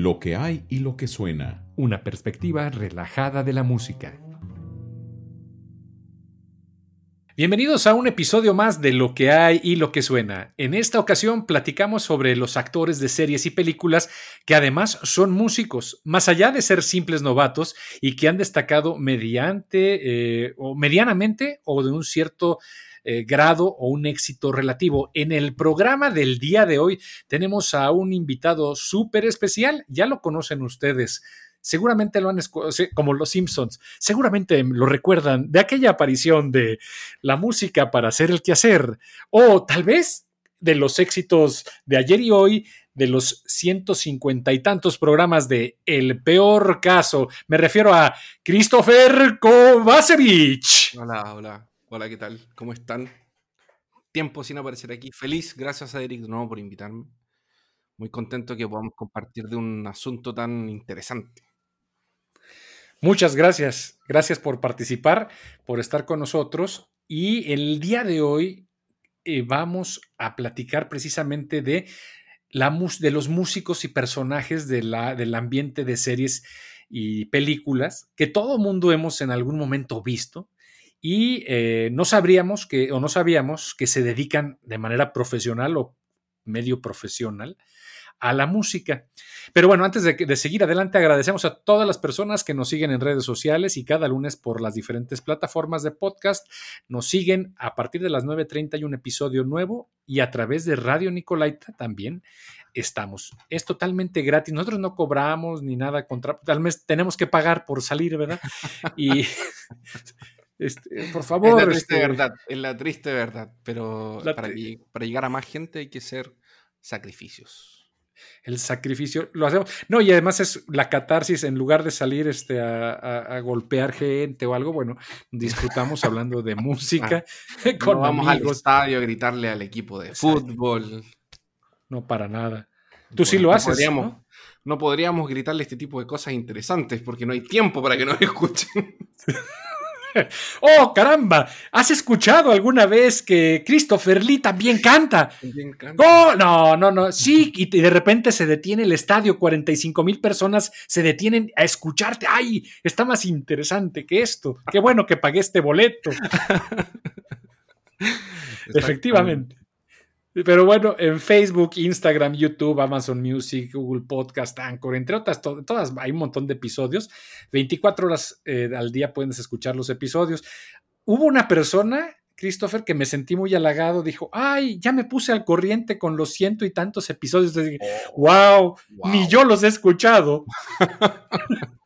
Lo que hay y lo que suena. Una perspectiva relajada de la música. Bienvenidos a un episodio más de Lo que hay y lo que suena. En esta ocasión platicamos sobre los actores de series y películas que además son músicos, más allá de ser simples novatos y que han destacado mediante eh, o medianamente o de un cierto eh, grado o un éxito relativo. En el programa del día de hoy tenemos a un invitado súper especial, ya lo conocen ustedes. Seguramente lo han como los Simpsons, seguramente lo recuerdan de aquella aparición de la música para hacer el quehacer, o tal vez de los éxitos de ayer y hoy, de los 150 y tantos programas de El Peor Caso. Me refiero a Christopher Kovacevic. Hola, hola. Hola, ¿qué tal? ¿Cómo están? Tiempo sin aparecer aquí. Feliz, gracias a Eric de nuevo por invitarme. Muy contento que podamos compartir de un asunto tan interesante. Muchas gracias. Gracias por participar, por estar con nosotros. Y el día de hoy eh, vamos a platicar precisamente de, la de los músicos y personajes de la, del ambiente de series y películas que todo mundo hemos en algún momento visto y eh, no sabríamos que, o no sabíamos que se dedican de manera profesional o medio profesional a la música. Pero bueno, antes de, seguir adelante, agradecemos a todas las personas que nos siguen en redes sociales y cada lunes por las diferentes plataformas de podcast. Nos siguen a partir de las 9.30 hay un episodio nuevo y a través de Radio Nicolaita también estamos. Es totalmente gratis. Nosotros no cobramos ni nada contra. Tal vez tenemos que pagar por salir, ¿verdad? Y Este, por favor. Es la triste este, verdad, es la triste verdad. Pero para, llegar a más gente hay que hacer sacrificios. El sacrificio lo hacemos. No, y además es la catarsis, en lugar de salir este, a, golpear gente o algo, bueno, disfrutamos hablando de música. con vamos al estadio a gritarle al equipo de fútbol. No, para nada. Tú sí lo haces. ¿no? no podríamos gritarle este tipo de cosas interesantes porque no hay tiempo para que nos escuchen. ¡Oh, caramba! ¿Has escuchado alguna vez que Christopher Lee también canta? ¡Oh, no, no, no! Sí, y de repente se detiene el estadio, 45 mil personas se detienen a escucharte. ¡Ay! Está más interesante que esto. Qué bueno que pagué este boleto. Efectivamente. Pero bueno, en Facebook, Instagram, YouTube, Amazon Music, Google Podcast, Anchor, entre otras, todas, hay un montón de episodios. 24 horas eh, al día puedes escuchar los episodios. Hubo una persona, Christopher, que me sentí muy halagado, dijo, ay, ya me puse al corriente con los ciento y tantos episodios. wow, wow, ni yo los he escuchado.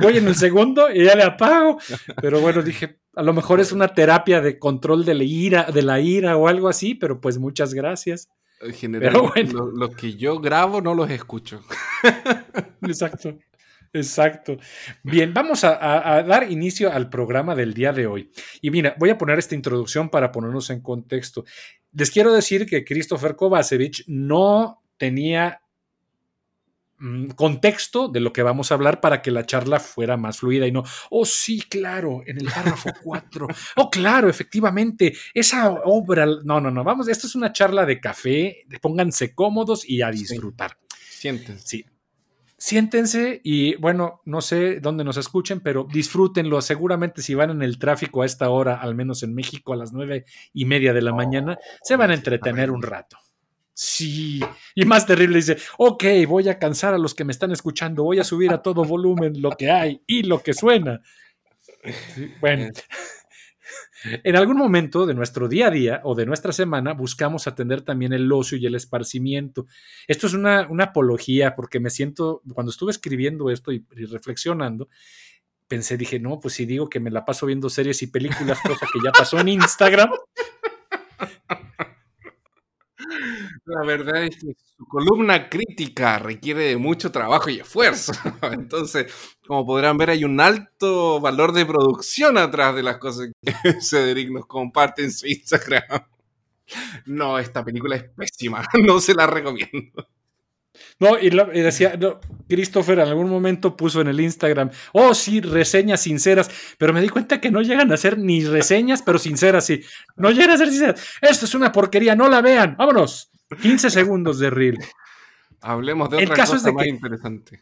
Voy en el segundo y ya le apago. Pero bueno, dije, a lo mejor es una terapia de control de la ira, de la ira o algo así, pero pues muchas gracias. En general, lo, que yo grabo no los escucho. Exacto. Exacto. Bien, vamos a, a, dar inicio al programa del día de hoy. Y mira, voy a poner esta introducción para ponernos en contexto. Les quiero decir que Christopher Kovacevic no tenía contexto de lo que vamos a hablar para que la charla fuera más fluida y no, oh sí, claro, en el párrafo 4, oh claro, efectivamente, esa obra, no, no, no, vamos, esto es una charla de café, pónganse cómodos y a disfrutar. Siéntense. Sí. Siéntense y bueno, no sé dónde nos escuchen, pero disfrútenlo. Seguramente si van en el tráfico a esta hora, al menos en México a las nueve y media de la mañana, se van a entretener un rato. Sí, y más terrible dice, ok, voy a cansar a los que me están escuchando, voy a subir a todo volumen lo que hay y lo que suena. Bueno, en algún momento de nuestro día a día o de nuestra semana buscamos atender también el ocio y el esparcimiento. Esto es una, apología porque me siento, cuando estuve escribiendo esto y, y reflexionando, pensé, dije, no, pues si digo que me la paso viendo series y películas, cosa que ya pasó en Instagram. La verdad es que su columna crítica requiere de mucho trabajo y esfuerzo. Entonces, como podrán ver, hay un alto valor de producción atrás de las cosas que Cedric nos comparte en su Instagram. No, esta película es pésima, no se la recomiendo. No, y, decía, Christopher en algún momento puso en el Instagram, oh sí, reseñas sinceras, pero me di cuenta que no llegan a ser ni reseñas, pero sinceras, sí. No llegan a ser sinceras. Esto es una porquería, no la vean, vámonos. 15 segundos de reel. Hablemos de El otra caso cosa es de más que- interesante.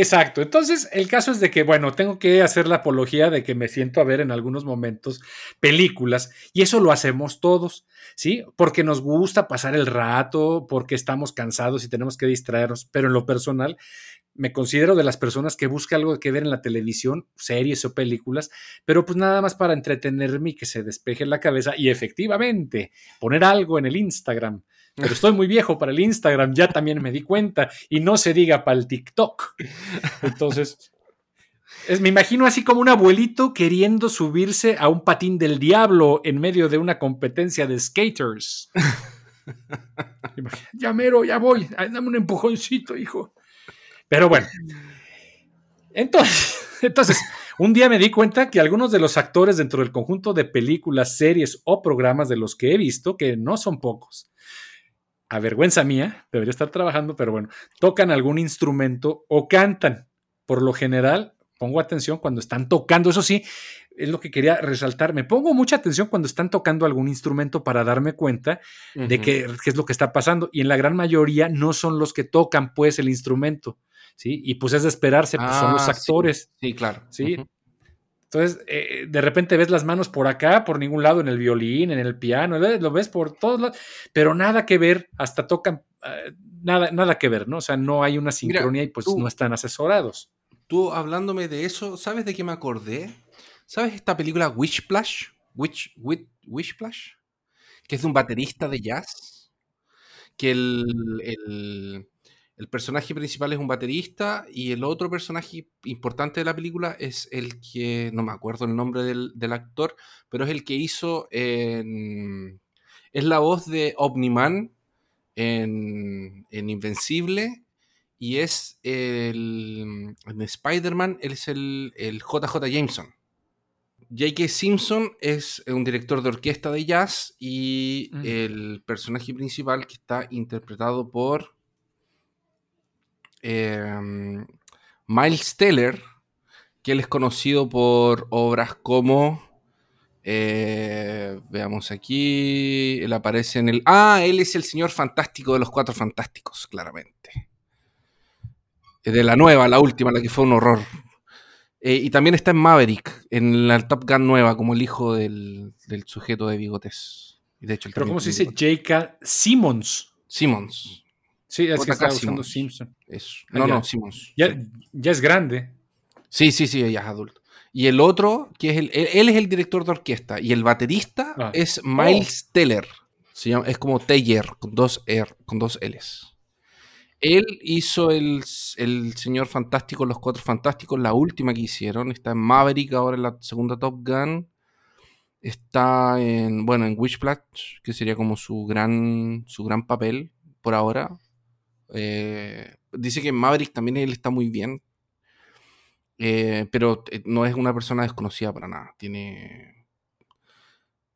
Exacto. Entonces, el caso es de que, bueno, tengo que hacer la apología de que me siento a ver en algunos momentos películas y eso lo hacemos todos, ¿sí? Porque nos gusta pasar el rato, porque estamos cansados y tenemos que distraernos, pero en lo personal me considero de las personas que busca algo que ver en la televisión, series o películas, pero pues nada más para entretenerme y que se despeje la cabeza y efectivamente poner algo en el Instagram. Pero estoy muy viejo para el Instagram, ya también me di cuenta, y no se diga para el TikTok. Entonces, es, me imagino así como un abuelito queriendo subirse a un patín del diablo en medio de una competencia de skaters. ya mero, ya voy, dame un empujoncito, hijo. Pero bueno, entonces, entonces, un día me di cuenta que algunos de los actores dentro del conjunto de películas, series o programas de los que he visto, que no son pocos, a vergüenza mía, debería estar trabajando, pero bueno, tocan algún instrumento o cantan. Por lo general, pongo atención cuando están tocando, eso sí, es lo que quería resaltar. Me pongo mucha atención cuando están tocando algún instrumento para darme cuenta de qué, qué es lo que está pasando. Y en la gran mayoría no son los que tocan, pues, el instrumento. ¿Sí? Y pues es de esperarse, pues son los Ah, sí. actores. Sí, claro. Sí. Entonces, eh, de repente ves las manos por acá, por ningún lado, en el violín, en el piano, ¿eh? lo ves por todos lados, pero nada que ver, hasta tocan, eh, nada, nada que ver, ¿no? O sea, no hay una sincronía y pues tú- no están asesorados. Tú hablándome de eso, ¿sabes de qué me acordé? ¿Sabes esta película Wishplash? Witch, Witch, Wishplash? Que es de un baterista de jazz. Que el, el- el personaje principal es un baterista y el otro personaje importante de la película es el que, no me acuerdo el nombre del, del actor, pero es el que hizo en- es la voz de Omniman en, en Invencible y es el. En Spider-Man, él es el, el JJ Jameson. J.K. Simpson es un director de orquesta de jazz y Mm. el personaje principal que está interpretado por em, Miles Teller, que él es conocido por obras como. eh, veamos aquí. Él aparece en el. Ah, él es el señor fantástico de los cuatro fantásticos, claramente. Eh, De la nueva, la última, la que fue un horror. Eh, y también está en Maverick, en la Top Gun nueva, como el hijo del, del sujeto de bigotes. De hecho, Pero ¿cómo se dice? J.K. Simmons. Simmons. Sí, es que estaba usando. Simpson. Eso. No, ya. no, Simmons. Ya, Sí. ya es grande. Sí, sí, sí, ella es adulto. Y el otro, que es el, él, él es el director de orquesta. Y el baterista Ah. es Miles Teller. Se llama- es como Teller, con dos, R, con dos L's. Él hizo el, el Señor Fantástico, Los Cuatro Fantásticos, la última que hicieron. Está en Maverick, ahora en la segunda Top Gun. Está en, bueno, en Wishplash, que sería como su gran, su gran papel por ahora. Eh, dice que Maverick también él está muy bien. Eh, pero eh, no es una persona desconocida para nada. Tiene.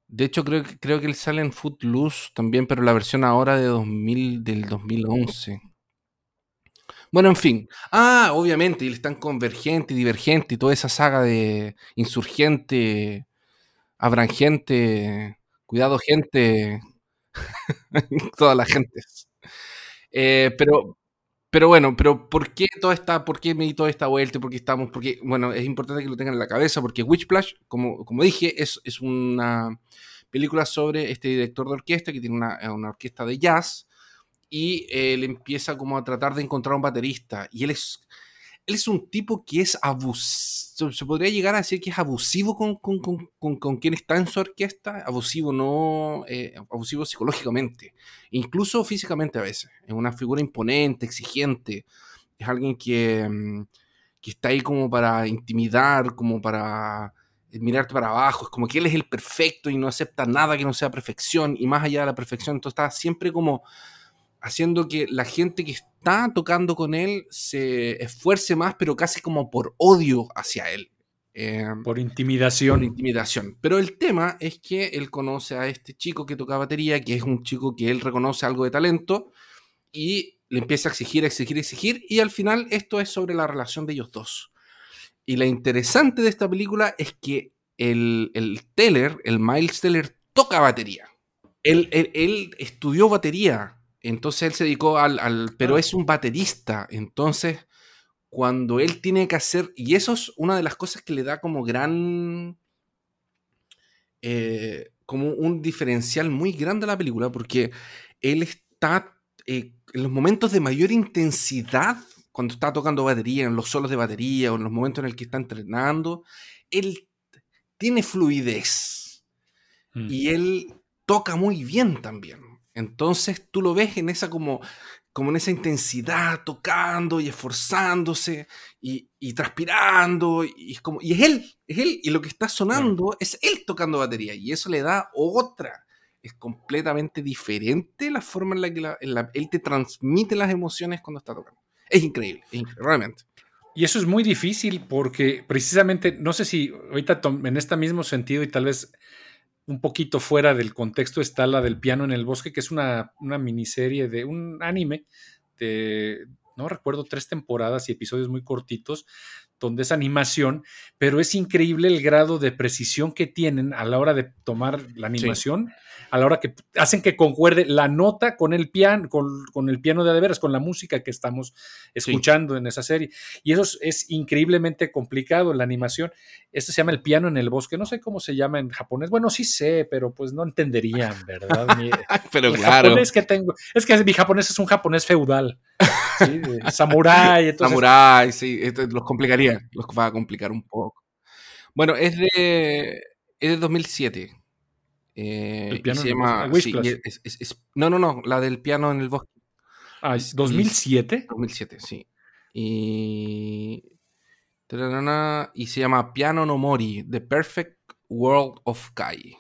De hecho, creo, que- creo que él sale en Footloose también, pero la versión ahora de 2000, del 2011. Bueno, en fin. Ah, obviamente, él está en Convergente y Divergente y toda esa saga de Insurgente, Abrangente, Cuidado Gente, todas las gentes. Eh, pero, pero bueno, pero ¿por qué toda esta, por qué me di toda esta vuelta? ¿Por qué estamos? Porque, bueno, es importante que lo tengan en la cabeza, porque Witchplash, como, como dije, es, es una película sobre este director de orquesta que tiene una, una orquesta de jazz y él empieza como a tratar de encontrar un baterista y él es él es un tipo que es abusivo, se podría llegar a decir que es abusivo con, con, con, con, quien está en su orquesta, abusivo no, eh, abusivo psicológicamente, incluso físicamente a veces, es una figura imponente, exigente, es alguien que, mm, que está ahí como para intimidar, como para eh, mirarte para abajo, es como que él es el perfecto y no acepta nada que no sea perfección y más allá de la perfección, entonces está siempre como haciendo que la gente que está tocando con él se esfuerce más, pero casi como por odio hacia él. Eh, Por por intimidación. intimidación. Pero el tema es que él conoce a este chico que toca batería, que es un chico que él reconoce algo de talento, y le empieza a exigir, exigir, exigir, y al final esto es sobre la relación de ellos dos. Y lo interesante de esta película es que el, el Teller, el Miles Teller, toca batería. Él, él- él estudió batería entonces él se dedicó al, al pero es un baterista, entonces cuando él tiene que hacer, y eso es una de las cosas que le da como gran, eh, como un diferencial muy grande a la película, porque él está eh, en los momentos de mayor intensidad, cuando está tocando batería, en los solos de batería o en los momentos en el que está entrenando, él tiene fluidez Mm. y él toca muy bien también. Entonces tú lo ves en esa como, como en esa intensidad, tocando y esforzándose y, y transpirando. Y es, como, y es él, es él. Y lo que está sonando es él tocando batería. Y eso le da otra. Es completamente diferente la forma en la que la- en la- él te transmite las emociones cuando está tocando. Es increíble, es increíble, realmente. Y eso es muy difícil porque precisamente, no sé si ahorita en este mismo sentido y tal vez un poquito fuera del contexto está la del piano en el bosque, que es una, una miniserie de un anime de, no recuerdo, tres temporadas y episodios muy cortitos, donde es animación, pero es increíble el grado de precisión que tienen a la hora de tomar la animación, a la hora que hacen que concuerde la nota con el piano, con, con el piano de veras, con la música que estamos escuchando en esa serie. Y eso es, es increíblemente complicado, la animación. Esto se llama el piano en el bosque, no sé cómo se llama en japonés. Bueno, sí sé, pero pues no entenderían, ¿verdad? Mi- Pero el claro, japonés que tengo, es que mi japonés es un japonés feudal, ¿sí? de samurái, entonces Samurai, sí, esto los complicaría, los va a complicar un poco. Bueno, es de, es de 2007. eh, El piano se el llama. bosque, sí, Whiplash. y es- es- es- no, no, no, la del piano en el bosque. Ah, es- 2007. 2007, sí. Y. Y se llama Piano no Mori, The Perfect World of Kai.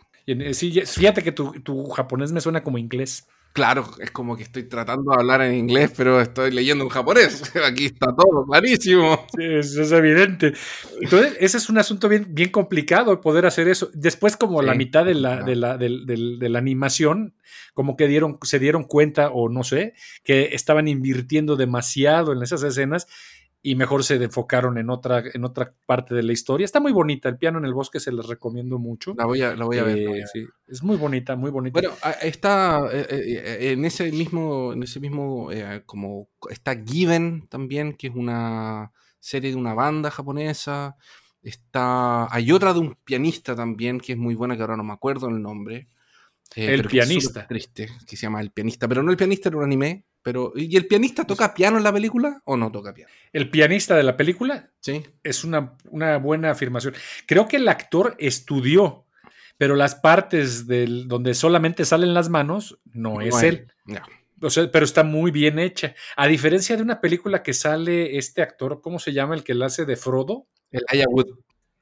Sí, ya- fíjate que tu, tu japonés me suena como inglés. Claro, es como que estoy tratando de hablar en inglés, pero estoy leyendo en japonés. Aquí está todo clarísimo. Sí, eso es evidente. Entonces, ese es un asunto bien, bien complicado poder hacer eso. Después, como la mitad de la, de, la, de animación, como que dieron, se dieron cuenta, o no sé, que estaban invirtiendo demasiado en esas escenas y mejor se enfocaron en otra, en otra parte de la historia. Está muy bonita. El piano en el bosque se les recomiendo mucho. La voy a, la voy a ver. voy a Eh, sí, es muy bonita, muy bonita. Bueno, está eh, eh, en ese mismo, en ese mismo, eh, como está Given también, que es una serie de una banda japonesa. Está, hay otra de un pianista también que es muy buena, que ahora no me acuerdo el nombre. El pianista. triste, que se llama El pianista, pero no el pianista era un anime. Pero, ¿y el pianista toca piano en la película o no toca piano? el pianista de la película Sí. es una, una buena afirmación. Creo que el actor estudió, pero las partes del, donde solamente salen las manos no es No él. Ya. O sea, pero está muy bien hecha. A diferencia de una película que sale este actor, ¿cómo se llama? El que la hace de Frodo, El Wood.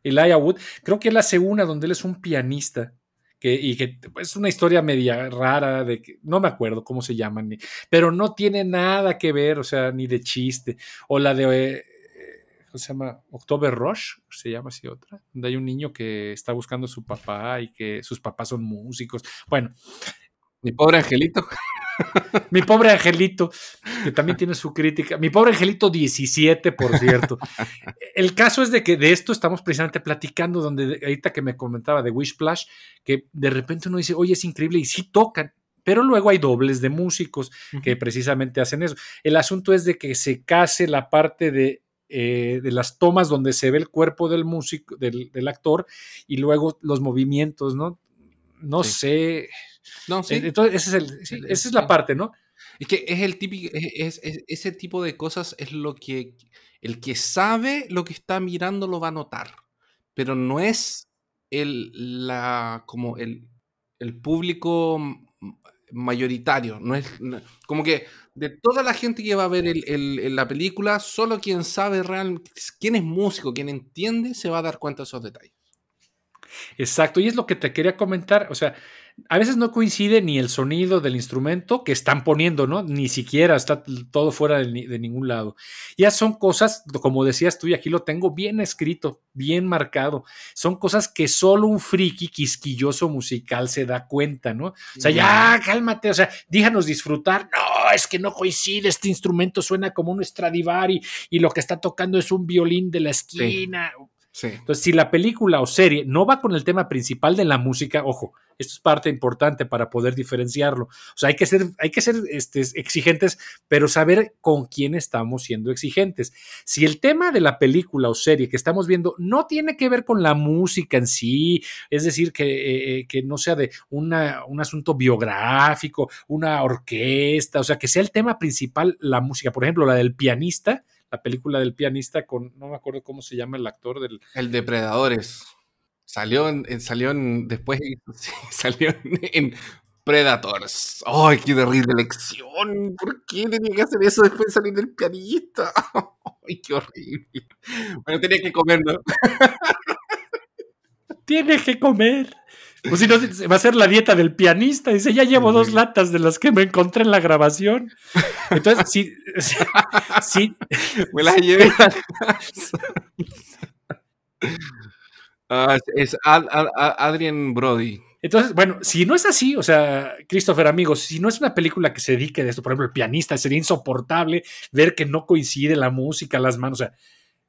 Elijah Wood. Creo que él hace una donde él es un pianista. Que, y que es una historia media rara, de que, no me acuerdo cómo se llaman, pero no tiene nada que ver, o sea, ni de chiste. O la de, eh, ¿cómo se llama? October Rush, se llama así otra, donde hay un niño que está buscando a su papá y que sus papás son músicos. Bueno, Mi pobre angelito. mi pobre angelito, que también tiene su crítica. Mi pobre angelito 17, por cierto. El caso es de que de esto estamos precisamente platicando, donde ahorita que me comentaba de Wishplash, que de repente uno dice, oye, es increíble, y sí tocan. Pero luego hay dobles de músicos que precisamente hacen eso. El asunto es de que se case la parte de, eh, de las tomas donde se ve el cuerpo del músico, del, del actor, y luego los movimientos, ¿no? No Sí. sé. No, sí. Entonces, ese es el- sí, esa es la parte, ¿no? Es que es el típico, es, es- es- ese tipo de cosas es lo que el que sabe lo que está mirando lo va a notar, pero no es el la como el, el público mayoritario, no es no- como que de toda la gente que va a ver el- el- el- la película, solo quien sabe realmente quién es músico, quien entiende, se va a dar cuenta de esos detalles. Exacto, y es lo que te quería comentar, o sea, a veces no coincide ni el sonido del instrumento que están poniendo, ¿no? Ni siquiera está todo fuera de, ni- de ningún lado. Ya son cosas, como decías tú, y aquí lo tengo bien escrito, bien marcado, son cosas que solo un friki quisquilloso musical se da cuenta, ¿no? O sea, ya, cálmate, o sea, déjanos disfrutar. No, es que no coincide, este instrumento suena como un Stradivari y lo que está tocando es un violín de la esquina. Entonces, si la película o serie no va con el tema principal de la música, ojo, esto es parte importante para poder diferenciarlo. O sea, hay que ser, hay que ser este, exigentes, pero saber con quién estamos siendo exigentes. Si el tema de la película o serie que estamos viendo no tiene que ver con la música en sí, es decir, que, eh, eh, que no sea de una, un asunto biográfico, una orquesta, o sea, que sea el tema principal la música. Por ejemplo, la del pianista, la película del pianista con, no me acuerdo cómo se llama el actor del... El Depredadores. Salió en, salió en, después salió en, Predators. ¡Ay, qué terrible elección! ¿Por qué tenía que hacer eso después de salir del pianista? ¡Ay, qué horrible! Bueno, tenía que comer, ¿no? Tiene que comer. Pues si no, va a ser la dieta del pianista. Dice, ya llevo dos latas de las que me encontré en la grabación. Entonces, sí. sí, me las llevé. Ah, es Adrian Brody. Entonces, bueno, si no es así, o sea, Christopher, amigos, si no es una película que se dedique de esto, por ejemplo, el pianista, sería insoportable ver que no coincide la música, las manos, o sea,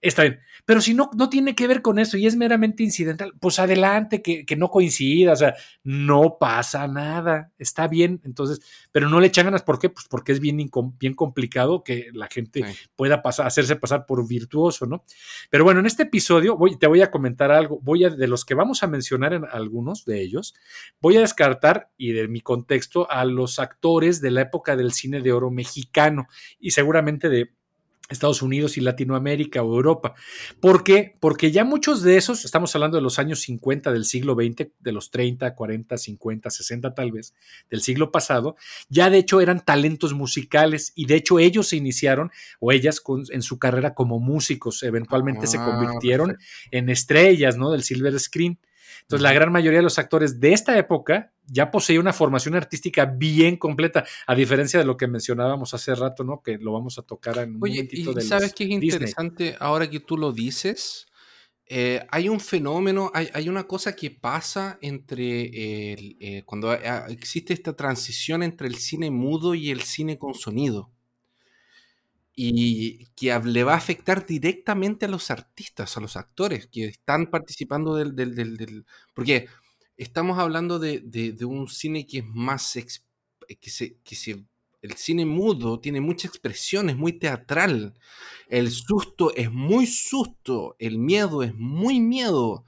está bien. Pero si no, no tiene que ver con eso y es meramente incidental, pues adelante, que, no coincida, o sea, no pasa nada, está bien, entonces, pero no le echan ganas, ¿por qué? Pues porque es bien, bien complicado que la gente pueda pasar, hacerse pasar por virtuoso, ¿no? Pero bueno, en este episodio voy, te voy a comentar algo, voy a, de los que vamos a mencionar en algunos de ellos, voy a descartar, y de mi contexto, a los actores de la época del cine de oro mexicano y seguramente de Estados Unidos y Latinoamérica o Europa. ¿Por qué? Porque ya muchos de esos, estamos hablando de los años 50 del siglo XX, de los 30, 40, 50, 60 tal vez, del siglo pasado, ya de hecho eran talentos musicales y de hecho ellos se iniciaron o ellas en su carrera como músicos, eventualmente se ah, convirtieron en estrellas, ¿no? Del silver screen. Entonces, la gran mayoría de los actores de esta época ya poseía una formación artística bien completa, a diferencia de lo que mencionábamos hace rato, ¿no? Que lo vamos a tocar en un Oye, ¿y ¿sabes qué es interesante ahora que tú lo dices? Eh, hay un fenómeno, hay, una cosa que pasa entre el, eh, cuando existe esta transición entre el cine mudo y el cine con sonido y que le va a afectar directamente a los artistas, a los actores que están participando del... del, porque estamos hablando de, un cine que es más... Eh, que se, que se, el cine mudo tiene mucha expresión, es muy teatral. El susto es muy susto, el miedo es muy miedo.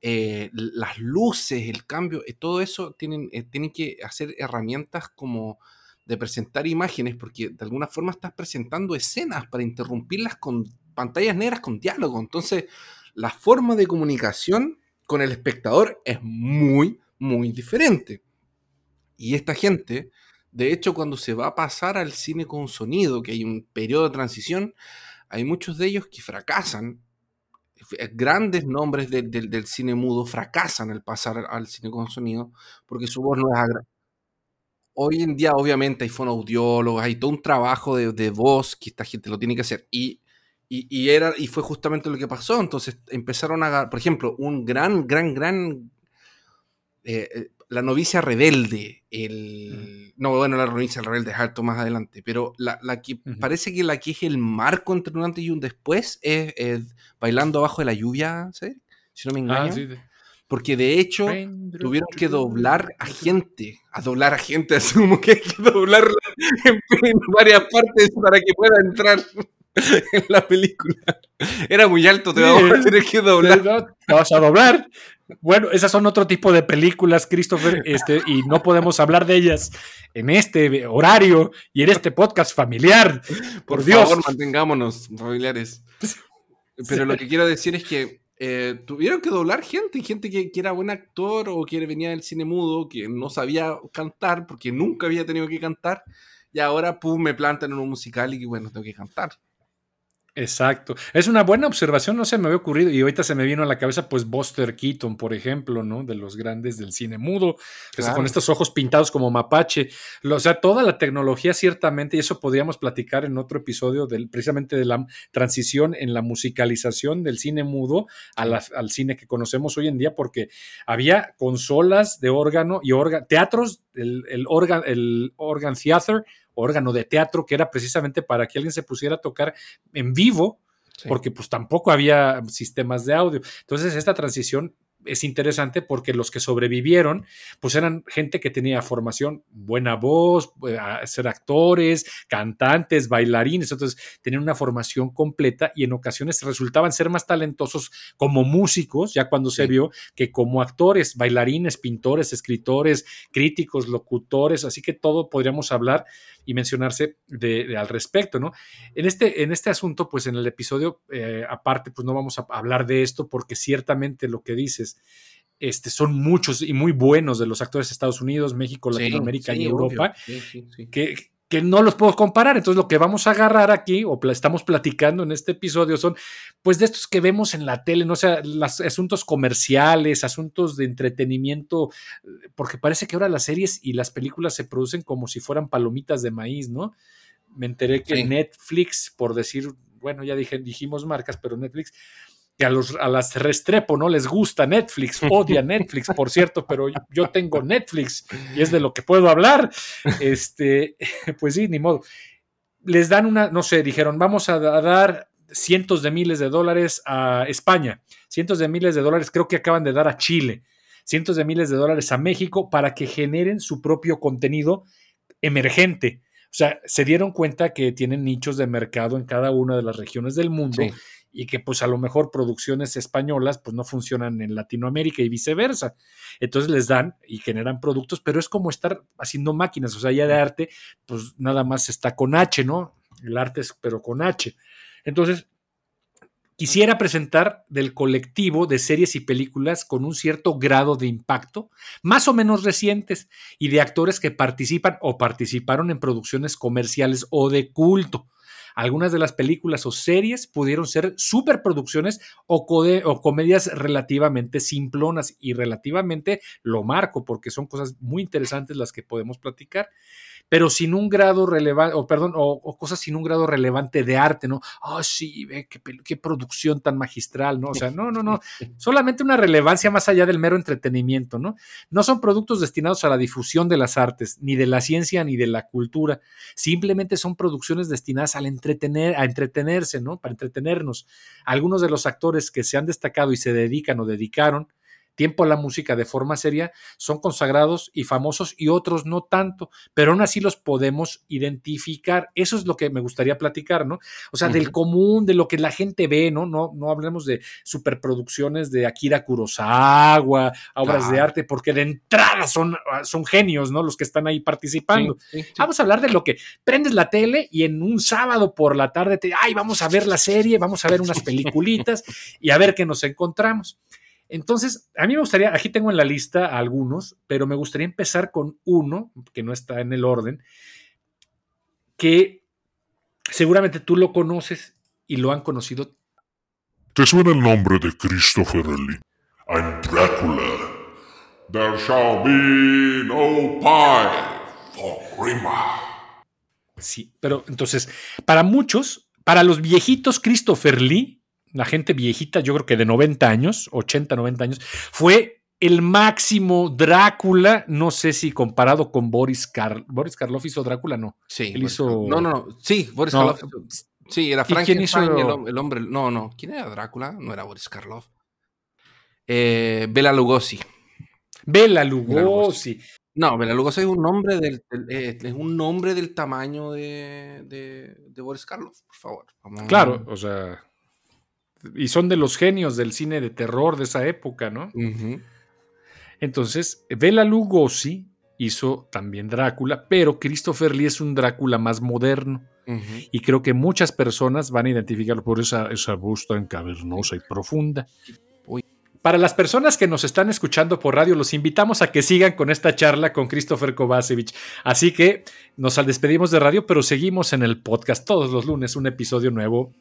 Eh, las luces, el cambio, eh, todo eso tienen, tienen que hacer herramientas como de presentar imágenes, porque de alguna forma estás presentando escenas para interrumpirlas con pantallas negras con diálogo. Entonces, la forma de comunicación con el espectador es muy, muy diferente. Y esta gente, de hecho, cuando se va a pasar al cine con sonido, que hay un periodo de transición, hay muchos de ellos que fracasan. Grandes nombres del cine mudo fracasan al pasar al cine con sonido porque su voz no es agradable hoy en día obviamente hay fonoaudiólogos, hay todo un trabajo de, voz que esta gente lo tiene que hacer. Y, y, era, y fue justamente lo que pasó. Entonces empezaron a, por ejemplo, un gran, gran, gran... Eh, eh, la novicia rebelde, el... No, bueno, la novicia rebelde es alto más adelante, pero la, que parece que la que es el marco entre un antes y un después es, Bailando abajo de la lluvia, ¿sí? si no me ah, engaño. Porque de hecho tuvieron que doblar a gente, a doblar a gente, asumo que hay que doblarla en, varias partes para que pueda entrar en la película. Era muy alto, te vamos a tener que doblar. Te vas a doblar. Bueno, esas son otro tipo de películas, Christopher, este, y no podemos hablar de ellas en este horario y en este podcast familiar. Por, Por Dios. favor, mantengámonos familiares. Pero lo que quiero decir es que eh, tuvieron que doblar gente, gente que, era buen actor o que venía del cine mudo, que no sabía cantar porque nunca había tenido que cantar, y ahora, pum, me plantan en un musical y bueno, tengo que cantar. Exacto. Es una buena observación, no se me había ocurrido. Y ahorita se me vino a la cabeza, pues, Buster Keaton, por ejemplo, ¿no? De los grandes del cine mudo, con estos ojos pintados como mapache. O sea, toda la tecnología, ciertamente, y eso podríamos platicar en otro episodio, del, precisamente de la transición en la musicalización del cine mudo al cine que conocemos hoy en día, porque había consolas de órgano y órgano, teatros, el, el, el organ theater órgano de teatro que era precisamente para que alguien se pusiera a tocar en vivo porque pues tampoco había sistemas de audio. Entonces esta transición es interesante porque los que sobrevivieron, pues eran gente que tenía formación, buena voz, eh, ser actores, cantantes, bailarines, entonces tenían una formación completa y en ocasiones resultaban ser más talentosos como músicos, ya cuando se vio, que como actores, bailarines, pintores, escritores, críticos, locutores, así que todo podríamos hablar y mencionarse de, al respecto, ¿no? En este, en este asunto, pues en el episodio, eh, aparte, pues no vamos a hablar de esto porque ciertamente lo que dices, este, son muchos y muy buenos de los actores de Estados Unidos, México, Latinoamérica y Europa, que, que no los puedo comparar. Entonces, lo que vamos a agarrar aquí, o estamos platicando en este episodio, son pues de estos que vemos en la tele, no sea, los asuntos comerciales, asuntos de entretenimiento, porque parece que ahora las series y las películas se producen como si fueran palomitas de maíz, ¿no? Me enteré que Netflix, por decir, bueno, ya dije, dijimos marcas, pero Netflix que a, los, a las Restrepo no les gusta Netflix, odia Netflix, por cierto, pero yo tengo Netflix y es de lo que puedo hablar. Este, pues sí, ni modo. Les dan una, no sé, dijeron, vamos a dar cientos de miles de dólares a España, cientos de miles de dólares creo que acaban de dar a Chile, cientos de miles de dólares a México para que generen su propio contenido emergente. O sea, se dieron cuenta que tienen nichos de mercado en cada una de las regiones del mundo y que pues a lo mejor producciones españolas pues no funcionan en Latinoamérica y viceversa. Entonces les dan y generan productos, pero es como estar haciendo máquinas, o sea, ya de arte pues nada más está con H, ¿no? El arte es pero con H. Entonces, quisiera presentar del colectivo de series y películas con un cierto grado de impacto, más o menos recientes, y de actores que participan o participaron en producciones comerciales o de culto. Algunas de las películas o series pudieron ser superproducciones o, o comedias relativamente simplonas y relativamente lo marco porque son cosas muy interesantes las que podemos platicar pero sin un grado relevante, o perdón, o, cosas sin un grado relevante de arte, ¿no? Oh, sí, ve qué, qué, producción tan magistral, ¿no? O sea, no, no, no, solamente una relevancia más allá del mero entretenimiento, ¿no? No son productos destinados a la difusión de las artes, ni de la ciencia, ni de la cultura, simplemente son producciones destinadas al entretener, a entretenerse, ¿no? Para entretenernos. Algunos de los actores que se han destacado y se dedican o dedicaron, tiempo a la música de forma seria son consagrados y famosos y otros no tanto, pero aún así los podemos identificar. Eso es lo que me gustaría platicar, ¿no? O sea, del común, de lo que la gente ve, ¿no? No, no hablemos de superproducciones de Akira Kurosawa, obras de arte, porque de entrada son, son genios, ¿no? Los que están ahí participando. Vamos a hablar de lo que prendes la tele y en un sábado por la tarde te, ay, vamos a ver la serie, vamos a ver unas peliculitas y a ver qué nos encontramos. Entonces, a mí me gustaría, aquí tengo en la lista algunos, pero me gustaría empezar con uno, que no está en el orden, que seguramente tú lo conoces y lo han conocido. ¿Te suena el nombre de Christopher Lee? I'm Dracula. There shall be no pie for Grima. Sí, pero entonces, para muchos, para los viejitos Christopher Lee, la gente viejita, yo creo que de 90 años, 80, 90 años, fue el máximo Drácula, no sé si comparado con Boris Karloff. ¿Boris Karloff hizo Drácula? No. Sí. Él hizo... No, no, no. Sí, Boris Karloff. Sí, era Frankenstein, hizo... el, hombre. No, no. ¿Quién era Drácula? No era Boris Karloff. Eh, Bela Lugosi. Bela Lugosi. No, Bela Lugosi es un nombre del, eh, es un nombre del tamaño de, de, Boris Karloff, por favor. Claro, o sea y son de los genios del cine de terror de esa época, ¿no? Entonces, Bela Lugosi hizo también Drácula, pero Christopher Lee es un Drácula más moderno. Y creo que muchas personas van a identificarlo por esa, esa voz tan cavernosa y profunda. Para las personas que nos están escuchando por radio, los invitamos a que sigan con esta charla con Christopher Kovacevic. Así que nos despedimos de radio, pero seguimos en el podcast todos los lunes, un episodio nuevo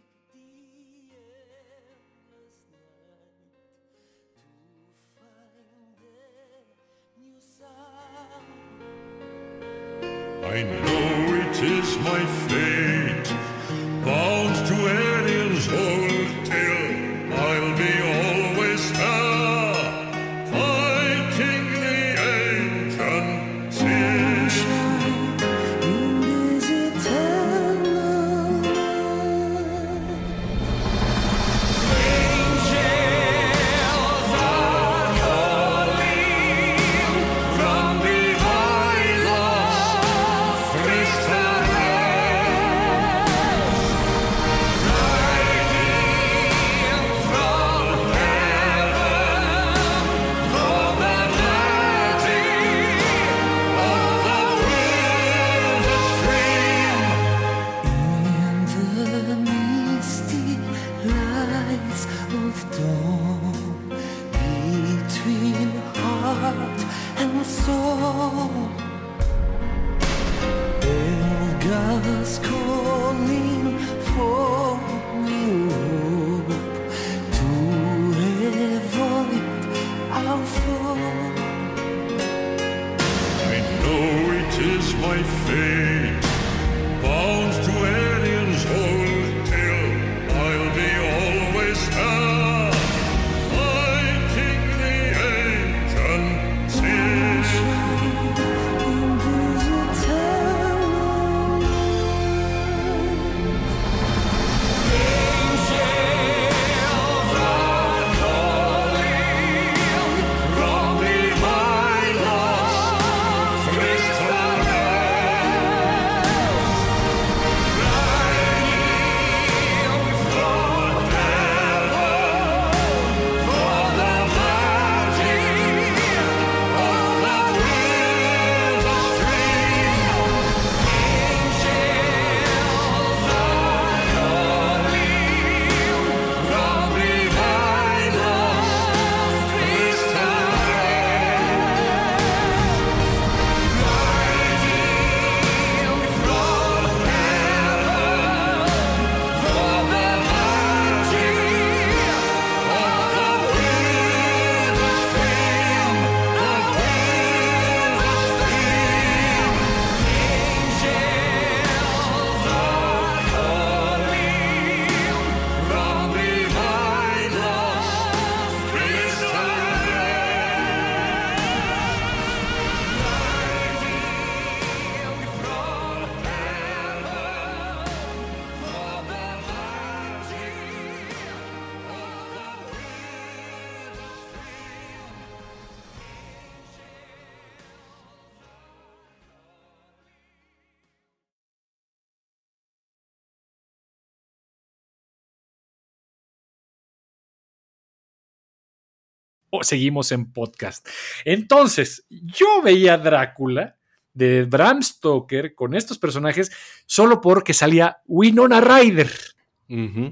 o seguimos en podcast. Entonces, yo veía Drácula de Bram Stoker con estos personajes solo porque salía Winona Ryder.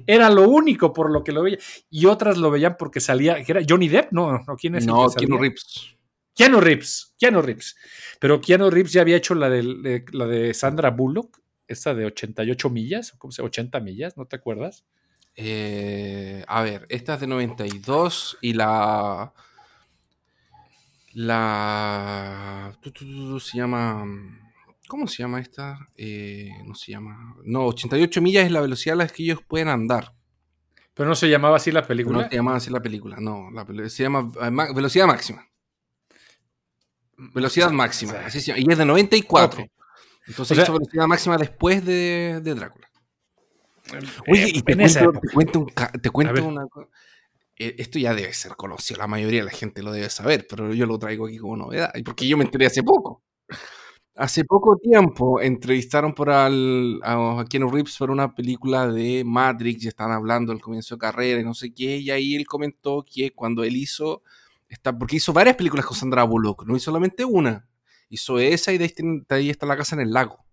Era lo único por lo que lo veía. Y otras lo veían porque salía. ¿que era Johnny Depp? No, no, ¿quién es? el No? Keanu Reeves. Keanu Reeves. Keanu Reeves. Pero Keanu Reeves ya había hecho la de, de- la de Sandra Bullock, esta de 88 millas, ¿cómo se 80 millas, ¿no te acuerdas? Eh, a ver, esta es de 92 y la. La. se llama. ¿Cómo se llama esta? Eh, no se llama. No, 88 millas es la velocidad a la que ellos pueden andar. Pero no se llamaba así la No película. se llama así la película, no. La se llama eh, velocidad máxima. Velocidad máxima. Así se llama, y es de 94. Ok. Entonces O sea- hizo velocidad máxima después de, de Drácula. Oye, Eh, y te cuento, te cuento, un ca- te cuento ver. una cosa. Eh, Esto ya debe ser conocido, la mayoría de la gente lo debe saber, pero yo lo traigo aquí como novedad, porque yo me enteré hace poco. Hace poco tiempo entrevistaron por al, a Keanu Reeves por una película de Matrix y estaban hablando del comienzo de carrera y no sé qué, y ahí él comentó que cuando él hizo, esta, porque hizo varias películas con Sandra Bullock, no hizo solamente una, hizo esa y de ahí, está- de ahí está la casa en el lago.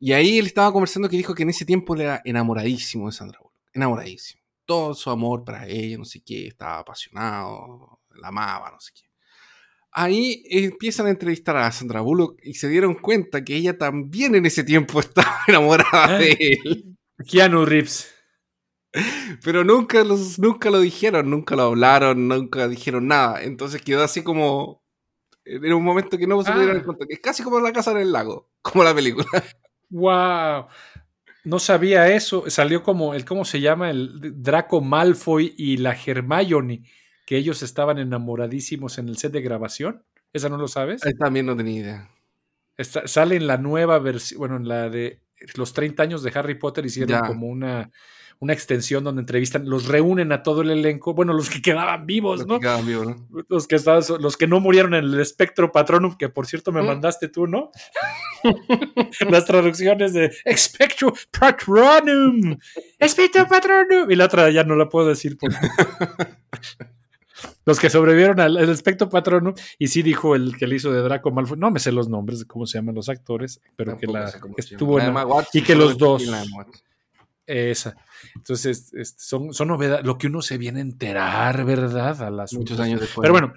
Y ahí él estaba conversando que dijo que en ese tiempo él era enamoradísimo de Sandra Bullock, enamoradísimo. Todo su amor para ella, no sé qué, estaba apasionado, la amaba, no sé qué. Ahí empiezan a entrevistar a Sandra Bullock y se dieron cuenta que ella también en ese tiempo estaba enamorada de él. Keanu Reeves. Pero nunca, los, nunca lo dijeron, nunca lo hablaron, nunca dijeron nada. Entonces quedó así como. Era un momento que no se Ah. pudieron que Es casi como la casa en el lago, como la película. Wow. No sabía eso. Salió como el, ¿cómo se llama? El Draco Malfoy y la Hermione, que ellos estaban enamoradísimos en el set de grabación. ¿Esa no lo sabes? Ahí también no tenía idea. Está- sale en la nueva versión, bueno, en la de los 30 años de Harry Potter hicieron Ya. como una, una extensión donde entrevistan, los reúnen a todo el elenco, bueno, los que quedaban vivos, Los ¿no? que quedaban vivos, ¿no? Los que, estaban, los que no murieron en el espectro patronum, que por cierto me Mm. mandaste tú, ¿no? Las traducciones de espectro patronum, espectro patronum, y la otra ya no la puedo decir porque... Los que sobrevivieron al, al espectro patronum, y sí dijo el que le hizo de Draco Malfoy, no me sé los nombres de cómo se llaman los actores, pero que Tampoco la que estuvo en y que los dos- esa. Entonces, este, son, son novedades, lo que uno se viene a enterar, ¿verdad? A las Muchos años después. Pero bueno,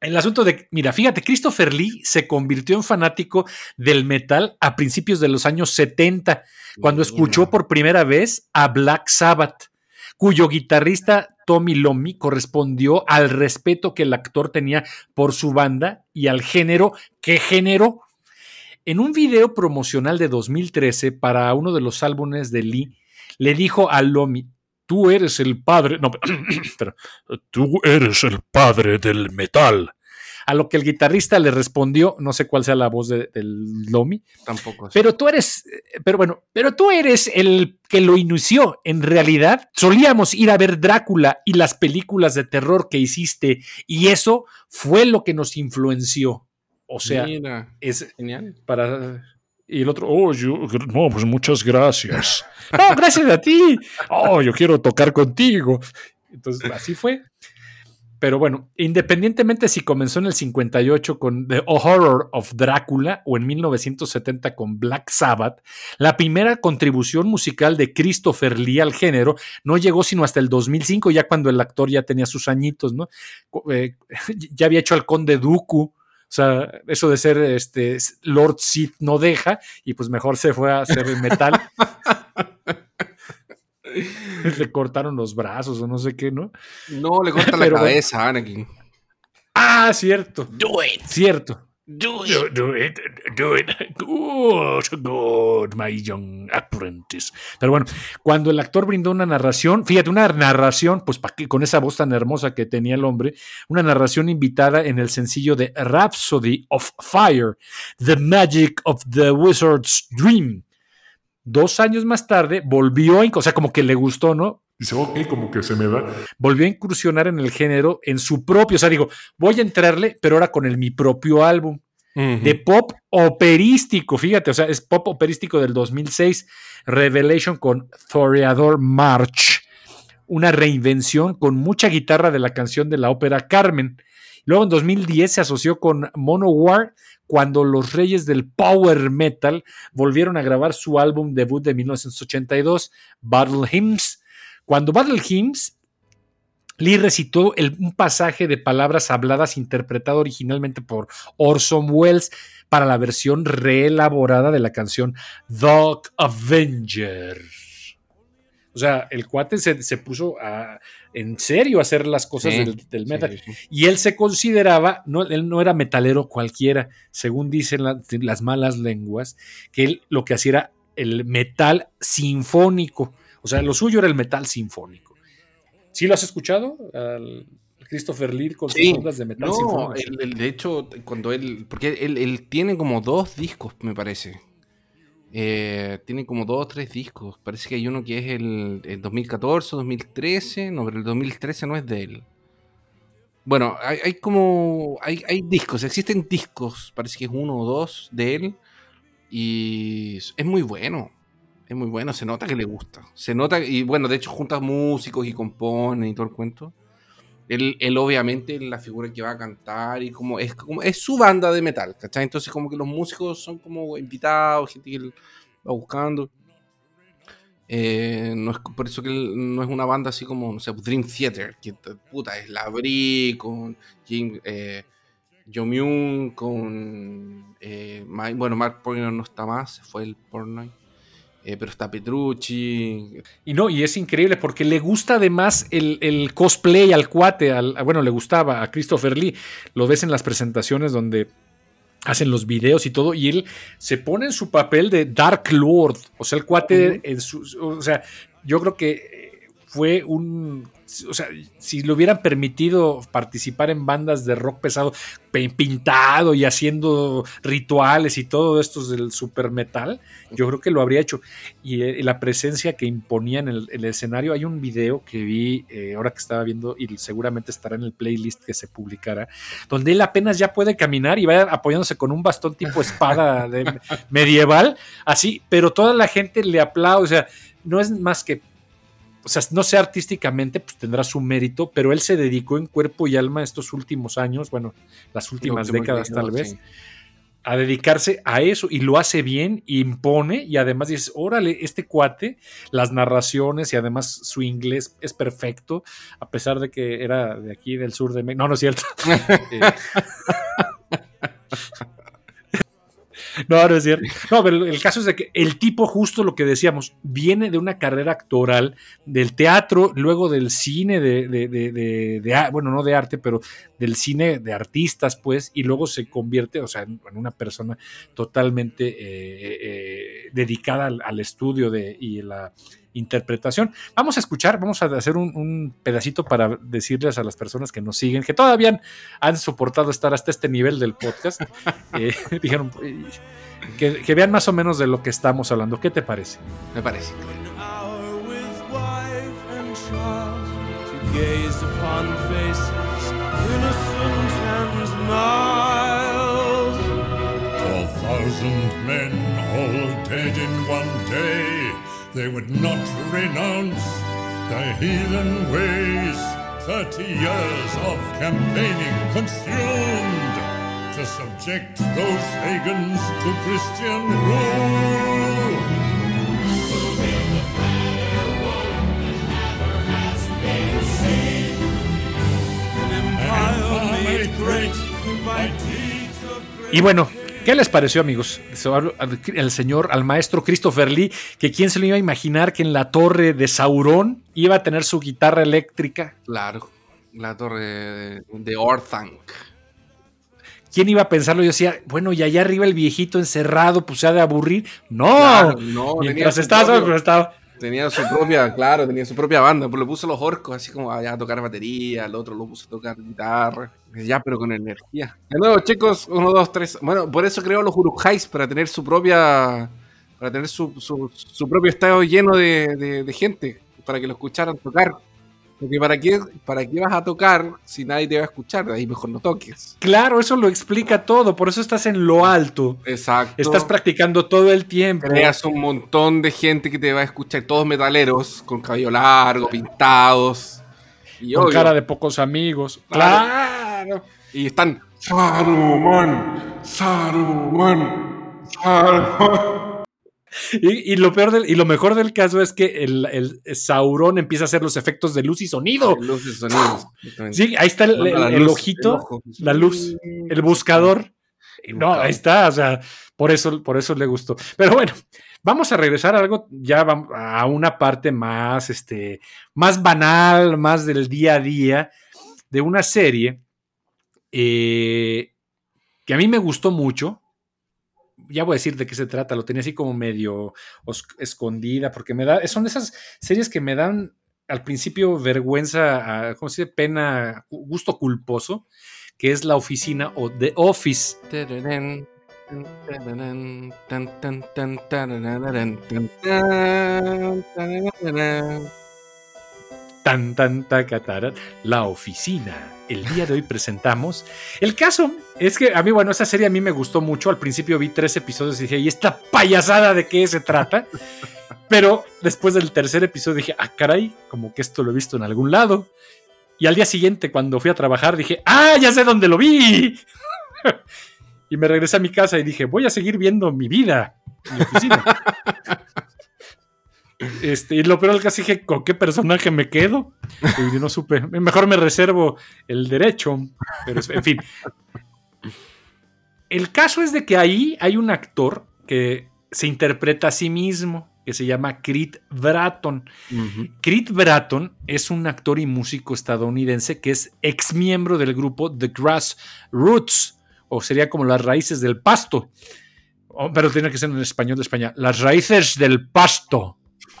El asunto de, mira, fíjate, Christopher Lee se convirtió en fanático del metal a principios de los años 70, cuando escuchó por primera vez a Black Sabbath, cuyo guitarrista Tommy Lomi correspondió al respeto que el actor tenía por su banda y al género que generó. En un video promocional de 2013 para uno de los álbumes de Lee, le dijo a Lomi, tú eres el padre, no, espera, Tú eres el padre del metal. a lo que el guitarrista le respondió, no sé cuál sea la voz de- del Lomi, Tampoco. pero tú eres, eh, pero bueno, pero tú eres el que lo inició. En realidad, solíamos ir a ver Drácula y las películas de terror que hiciste, y eso fue lo que nos influenció. O sea, Mira, es genial. para. Y el otro, oh, yo, no, pues muchas gracias. no, gracias a ti. Oh, yo quiero tocar contigo. Entonces, así fue. Pero bueno, independientemente si comenzó en el 58 con The Horror of Drácula o en 1970 con Black Sabbath, la primera contribución musical de Christopher Lee al género no llegó sino hasta el 2005, ya cuando el actor ya tenía sus añitos, ¿no? Eh, ya había hecho al Conde Dooku. O sea, eso de ser este Lord Sith no deja, y pues mejor se fue a hacer el metal. Le cortaron los brazos o no sé qué, ¿no? No, le corta la cabeza a Anakin. Ah, cierto. Do it. Cierto. Do it. do it, do it. Good, good, my young apprentice. Pero bueno, cuando el actor brindó una narración, fíjate, una narración, pues con esa voz tan hermosa que tenía el hombre, una narración invitada en el sencillo de Rhapsody of Fire, The Magic of the Wizard's Dream. Dos años más tarde volvió, o sea, como que le gustó, ¿no? Dice, ok, como que se me da. volvió a incursionar en el género en su propio, o sea, digo, voy a entrarle, pero ahora con el mi propio álbum de pop operístico, fíjate, o sea, es pop operístico del 2006, Revelation con Thoreador March, una reinvención con mucha guitarra de la canción de la ópera Carmen. Luego en 2010 se asoció con Monowar cuando los reyes del power metal volvieron a grabar su álbum debut de 1982, Battle Hymns. Cuando Battle Hymns Lee recitó el- un pasaje de palabras habladas interpretado originalmente por Orson Welles para la versión reelaborada de la canción Dog Avenger. O sea, el cuate se, se puso a, en serio a hacer las cosas Sí, del, metal. sí, sí. Y él se consideraba, no, él no era metalero cualquiera, según dicen la- las malas lenguas, que él lo que hacía era el metal sinfónico. O sea, lo suyo era el metal sinfónico. ¿Sí lo has escuchado? Al Christopher Lee con Sí. sus ondas de metal No, sinfónico. él, de hecho, cuando él. Porque él, él tiene como dos discos, me parece. Eh, tiene como dos o tres discos. Parece que hay uno que es el, el 2014 o 2013. No, pero el 2013 no es de él. Bueno, hay, hay como. Hay, hay discos, existen discos. Parece que es uno o dos de él. Y es muy bueno. Es muy bueno, se nota que le gusta. Se nota, y bueno, de hecho junta músicos y compone y todo el cuento. Él, él obviamente la figura que va a cantar y como es, como es su banda de metal, ¿cachai? Entonces como que los músicos son como invitados, gente que él va buscando. Eh, no es por eso que no es una banda así como, no sé, Dream Theater, que puta, es la Brie con Jim, eh, con eh, bueno, Mark Portnoy no está más, fue el Portnoy. Eh, pero está Petrucci. Y no, y es increíble porque le gusta además el, el cosplay al cuate, al, bueno, le gustaba a Christopher Lee. Lo ves en las presentaciones donde hacen los videos y todo, y él se pone en su papel de Dark Lord. O sea, el cuate, en su, o sea, yo creo que fue un. O sea, si le hubieran permitido participar en bandas de rock pesado, pe- pintado y haciendo rituales y todo esto del super metal, yo creo que lo habría hecho. Y eh, la presencia que imponía en el, el escenario, hay un video que vi eh, ahora que estaba viendo y seguramente estará en el playlist que se publicará, donde él apenas ya puede caminar y va apoyándose con un bastón tipo espada de- medieval, así, pero toda la gente le aplaude, o sea, no es más que o sea, no sé artísticamente, pues tendrá su mérito, pero él se dedicó en cuerpo y alma estos últimos años, bueno, las últimas décadas tal vez, sí. a dedicarse a eso y lo hace bien, impone y además dices, órale, este cuate, las narraciones y además su inglés es perfecto, a pesar de que era de aquí del sur de México. No, no es cierto. Eh, no, no es cierto. No, pero el caso es de que el tipo, justo lo que decíamos, viene de una carrera actoral, del teatro, luego del cine, de, de- de- de- bueno, no de arte, pero del cine de artistas, pues, y luego se convierte, o sea, en, una persona totalmente eh, eh, dedicada al, al estudio de, y la interpretación. Vamos a escuchar, vamos a hacer un, un pedacito para decirles a las personas que nos siguen, que todavía han, han soportado estar hasta este nivel del podcast, eh, dijeron, eh, que, que vean más o menos de lo que estamos hablando. ¿Qué te parece? Me parece. Men all dead in one day, they would not renounce their heathen ways. Thirty years of campaigning consumed to subject those pagans to Christian rule. An empire made great by deeds of grace. Y bueno, ¿qué les pareció, amigos? El señor, al maestro Christopher Lee, que quién se lo iba a imaginar que en la torre de Sauron iba a tener su guitarra eléctrica. Claro. La torre de, Orthanc. ¿Quién iba a pensarlo? Yo decía, bueno, y allá arriba el viejito encerrado, pues se ha de aburrir. No, Claro, no, mientras estaba, pero estaba. Tenía su propia, claro, tenía su propia banda. Pues le puso los orcos así como allá a tocar batería, el otro lo puso a tocar guitarra. Ya, pero con energía. De nuevo, chicos, uno, dos, tres. Bueno, por eso creó los Uruk-hais, para tener su propia. Para tener su, su, su propio estado lleno de- de gente, para que lo escucharan tocar. Porque para qué, para qué vas a tocar si nadie te va a escuchar, ahí mejor no toques. Claro, eso lo explica todo. Por eso estás en lo alto. Exacto. Estás practicando todo el tiempo. Creas un montón de gente que te va a escuchar, todos metaleros, con cabello largo, pintados. Y Con obvio, cara de pocos amigos. Claro. Y están. Saruman, Saruman, Saruman. Y, y lo peor del- y lo mejor del caso es que el, el Sauron empieza a hacer los efectos de luz y sonido. Luces, sonidos. exactamente. Sí, ahí está el, luz, ojito, la luz, el buscador. No, ahí está, o sea, por eso, por eso le gustó. Pero bueno, vamos a regresar a algo, ya a una parte más, este, más banal, más del día a día, de una serie eh, que a mí me gustó mucho. Ya voy a decir de qué se trata, lo tenía así como medio escondida, porque me da, son esas series que me dan al principio vergüenza, ¿cómo se dice? Pena, gusto culposo, que es la oficina o The Office. Tan, tan, tacataran, la oficina. El día de hoy presentamos. El caso es que a mí, bueno, esa serie a mí me gustó mucho. Al principio vi tres episodios y dije, ¿y esta payasada de qué se trata? Pero después del tercer episodio dije, ah, caray, como que esto lo he visto en algún lado. Y al día siguiente, cuando fui a trabajar, dije, ah, ya sé dónde lo vi. y me regresé a mi casa y dije, voy a seguir viendo mi vida mi oficina. Este, y lo peor del caso dije, ¿con qué personaje me quedo? Y yo no supe. Mejor me reservo el derecho. Pero en fin. El caso es de que ahí hay un actor que se interpreta a sí mismo, que se llama Creed Bratton. Ujú. Creed Bratton es un actor y músico estadounidense que es ex miembro del grupo The Grass Roots, o sería como las raíces del pasto. Oh, pero tiene que ser en español de España. Las raíces del pasto.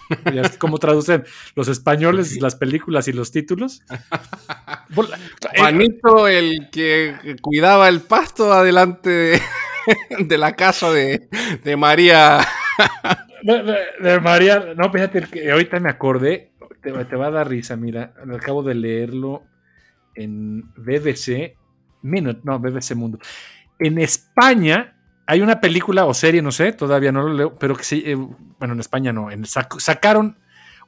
Ya es como traducen los españoles las películas y los títulos. Eh, Juanito, el que cuidaba el pasto adelante de, de la casa de, de María. De, María, no, fíjate que ahorita me acordé, te, va- te va a dar risa, mira, acabo de leerlo en BBC Minute, no, BBC Mundo. En España hay una película o serie, no sé, todavía no lo leo, pero que sí, eh, bueno, en España no, en, sac- sacaron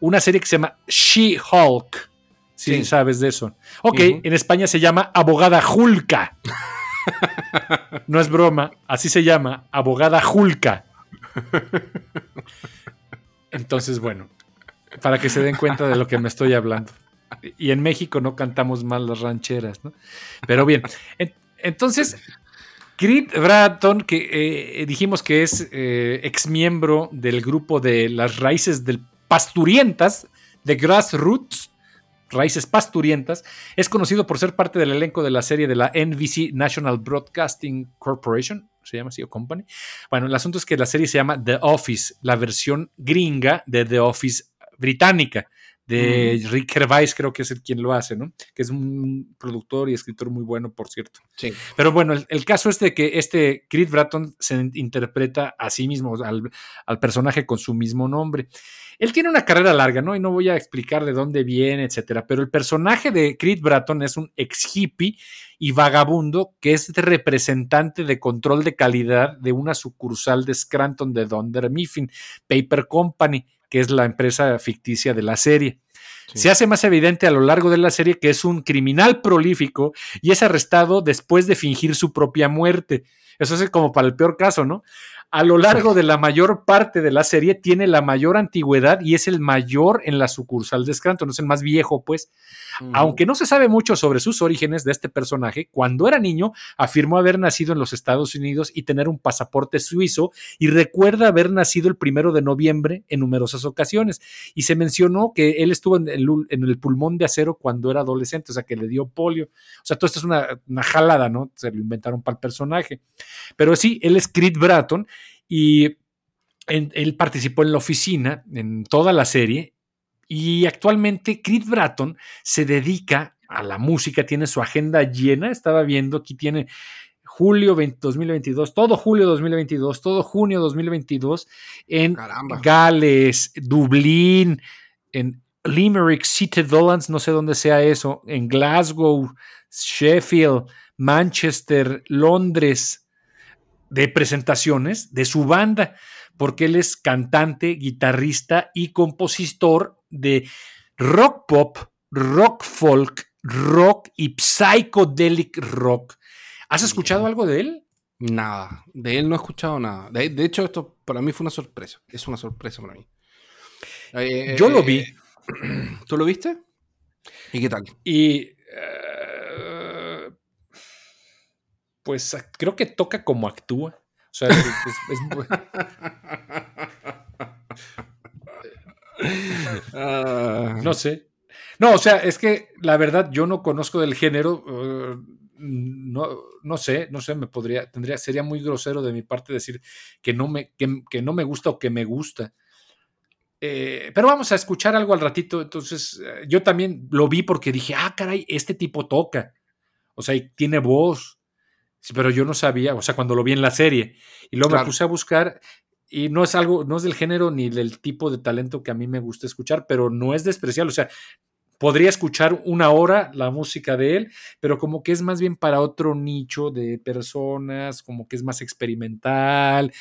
una serie que se llama She-Hulk, si Sí. sabes de eso. Ok, en España se llama Abogada Julka. No es broma, así se llama, abogada Julka. Entonces, bueno, para que se den cuenta de lo que me estoy hablando. Y en México no cantamos mal las rancheras, ¿no? Pero bien, en- entonces, Creed Bratton, que eh, dijimos que es eh, ex miembro del grupo de las raíces del Pasturientas, de Grassroots, Raíces Pasturientas, es conocido por ser parte del elenco de la serie de la NBC National Broadcasting Corporation, se llama así, o Company. Bueno, el asunto es que la serie se llama The Office, la versión gringa de The Office británica, de Rick Gervais, creo que es el quien lo hace, ¿no? Que es un productor y escritor muy bueno, por cierto. Sí. Pero bueno, el, el caso es de que este Creed Bratton se interpreta a sí mismo, al, al personaje con su mismo nombre. Él tiene una carrera larga, ¿no? Y no voy a explicar de dónde viene, etcétera. Pero el personaje de Creed Bratton es un ex hippie y vagabundo que es representante de control de calidad de una sucursal de Scranton de Dunder Mifflin Paper Company, que es la empresa ficticia de la serie. Sí. Se hace más evidente a lo largo de la serie que es un criminal prolífico y es arrestado después de fingir su propia muerte. Eso es como para el peor caso, ¿no? A lo largo de la mayor parte de la serie tiene la mayor antigüedad y es el mayor en la sucursal de Scranton, es el más viejo, pues. Mm. Aunque no se sabe mucho sobre sus orígenes de este personaje, cuando era niño afirmó haber nacido en los Estados Unidos y tener un pasaporte suizo y recuerda haber nacido el primero de noviembre en numerosas ocasiones. Y se mencionó que él estuvo en el, en el pulmón de acero cuando era adolescente, o sea, que le dio polio. O sea, todo esto es una, una jalada, ¿no? Se lo inventaron para el personaje. Pero sí, él es Creed Bratton y en, él participó en la oficina, en toda la serie, y actualmente Creed Bratton se dedica a la música, tiene su agenda llena, estaba viendo, aquí tiene julio 20, 2022, todo julio 2022, todo junio 2022, en Caramba. Gales, Dublín, en Limerick, City Dolands, no sé dónde sea eso, en Glasgow, Sheffield, Manchester, Londres, de presentaciones de su banda, porque él es cantante, guitarrista y compositor de rock pop, rock folk, rock y psychedelic rock. ¿Has escuchado algo de él? Nada. De él no he escuchado nada. De, de hecho, esto para mí fue una sorpresa. Es una sorpresa para mí. Eh, Yo lo eh, vi. ¿Tú lo viste? ¿Y qué tal? Y eh, pues creo que toca como actúa. O sea, es, muy- Ah, no sé. No, o sea, es que la verdad yo no conozco del género. eh, no, no sé, no sé, me podría, tendría, sería muy grosero de mi parte decir que no me, que, que no me gusta o que me gusta. Eh, pero vamos a escuchar algo al ratito. Entonces, eh, yo también lo vi porque dije, ah, caray, este tipo toca. O sea, y tiene voz. Sí, pero yo no sabía, o sea, cuando lo vi en la serie. Y luego me puse a buscar y no es algo, no es del género ni del tipo de talento que a mí me gusta escuchar, pero no es despreciable. O sea, podría escuchar una hora la música de él, pero como que es más bien para otro nicho de personas, como que es más experimental,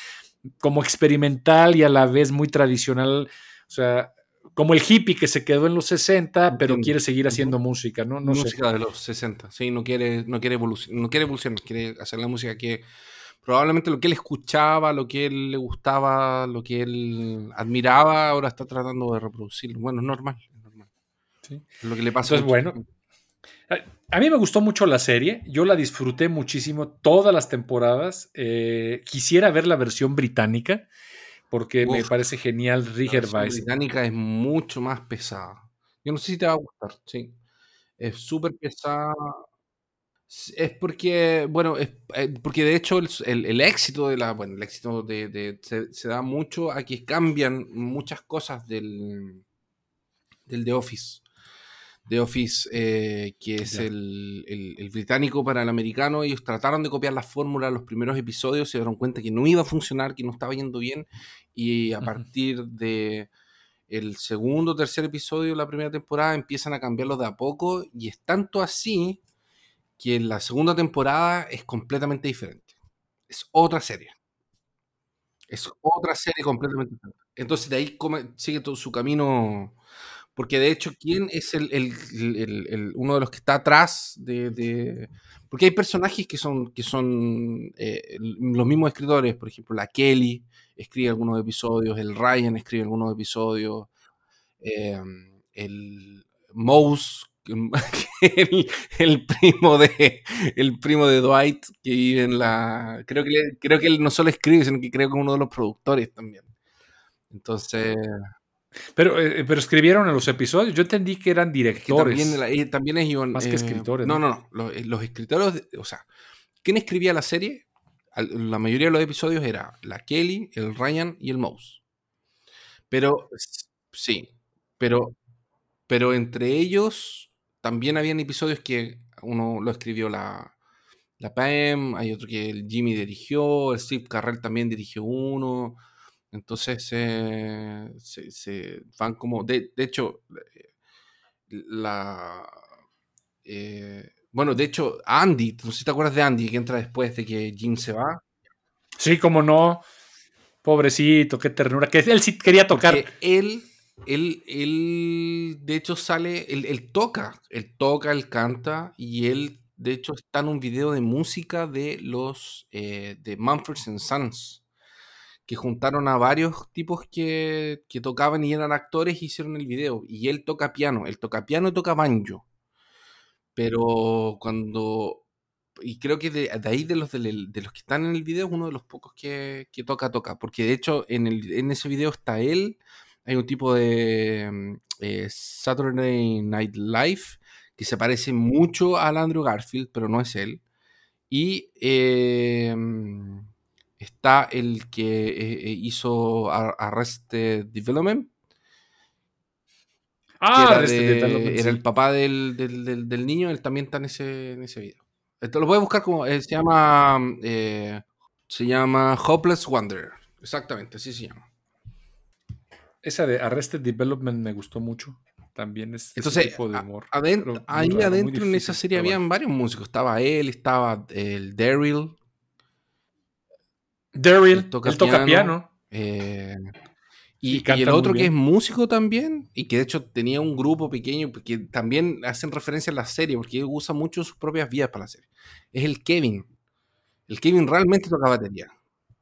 como experimental y a la vez muy tradicional. O sea, como el hippie que se quedó en los 60, pero Entiendo. quiere seguir haciendo música, ¿no? No sé. música de los 60. Sí, no quiere, no quiere evolucionar, no quiere evolucionar, quiere hacer la música que probablemente lo que él escuchaba, lo que él le gustaba, lo que él admiraba, ahora está tratando de reproducirlo. Bueno, es normal, es normal. Sí. Es lo que le pasa. Entonces, bueno, A mí me gustó mucho la serie, yo la disfruté muchísimo todas las temporadas. eh, quisiera ver la versión británica porque me parece genial La Rigger Weiss. británica es mucho más pesada. Yo no sé si te va a gustar, sí. Es súper pesada. Es porque, bueno, es eh, porque de hecho el, el- el éxito de la, bueno, el éxito de, de- se, se da mucho a que cambian muchas cosas del, del The Office. The Office, eh, que es el, el- el británico para el americano, ellos trataron de copiar la fórmula de los primeros episodios, se dieron cuenta que no iba a funcionar, que no estaba yendo bien, y a partir de el segundo o tercer episodio de la primera temporada empiezan a cambiarlo de a poco, y es tanto así que en la segunda temporada es completamente diferente. Es otra serie. Es otra serie completamente diferente. Entonces de ahí come- sigue todo su camino Porque de hecho, ¿quién es el, el- el- uno de los que está atrás de, de- Porque hay personajes que son, que son eh, los mismos escritores, por ejemplo, la Kelly escribe algunos episodios, el Ryan escribe algunos episodios, eh, el Mouse, el, el primo de el primo de Dwight que vive en la creo que creo que él no solo escribe sino que creo que es uno de los productores también. Entonces Pero, eh, pero escribieron en los episodios. Yo entendí que eran es que directores. también, eh, también es Iván, Más que eh, escritores, no ¿no? no los, eh, los escritores de- o sea quién escribía la serie la mayoría de los episodios era la Kelly el Ryan y el Mouse pero sí pero pero entre ellos también habían episodios que uno lo escribió la, la Pam, hay otro que el Jimmy dirigió, el Steve Carrell también dirigió uno. Entonces eh, se, se van como. De, de hecho, eh, la. eh, bueno, de hecho, Andy, no sé si te acuerdas de Andy, que entra después de que Jim se va. Sí, como no. Pobrecito, qué ternura. Que él sí quería tocar. Porque él, él, él, de hecho, sale, él, él toca, él toca, él canta, y él, de hecho, está en un video de música de los, eh, de Mumford Sons, que juntaron a varios tipos que, que tocaban y eran actores y hicieron el video, y él toca piano, él toca piano y toca banjo, pero cuando... Y creo que de, ahí de los, de, los que están en el video es uno de los pocos que, que toca, toca. Porque de hecho en, el, en ese video está él, hay un tipo de eh, Saturday Night Live que se parece mucho al Andrew Garfield, pero no es él. Y eh, está el que eh, eh, hizo Ar- Arrested Development, ah, era, Arrested de- Development, era sí. el papá del, del- del- del niño, él también está en ese, en ese video. Esto lo voy a buscar como, eh, se llama, eh, se llama Hopeless Wonder, exactamente, así se llama. Esa de Arrested Development me gustó mucho. También es ese Entonces, tipo de humor. ahí raro, adentro en esa serie habían varios músicos, estaba él, estaba el Daryl, Daryl, él toca él toca piano. eh, Y y, y canta el otro que es músico también, y que de hecho tenía un grupo pequeño, que también hacen referencia a la serie, porque él usa mucho sus propias vías para la serie. Es el Kevin. El Kevin realmente toca batería.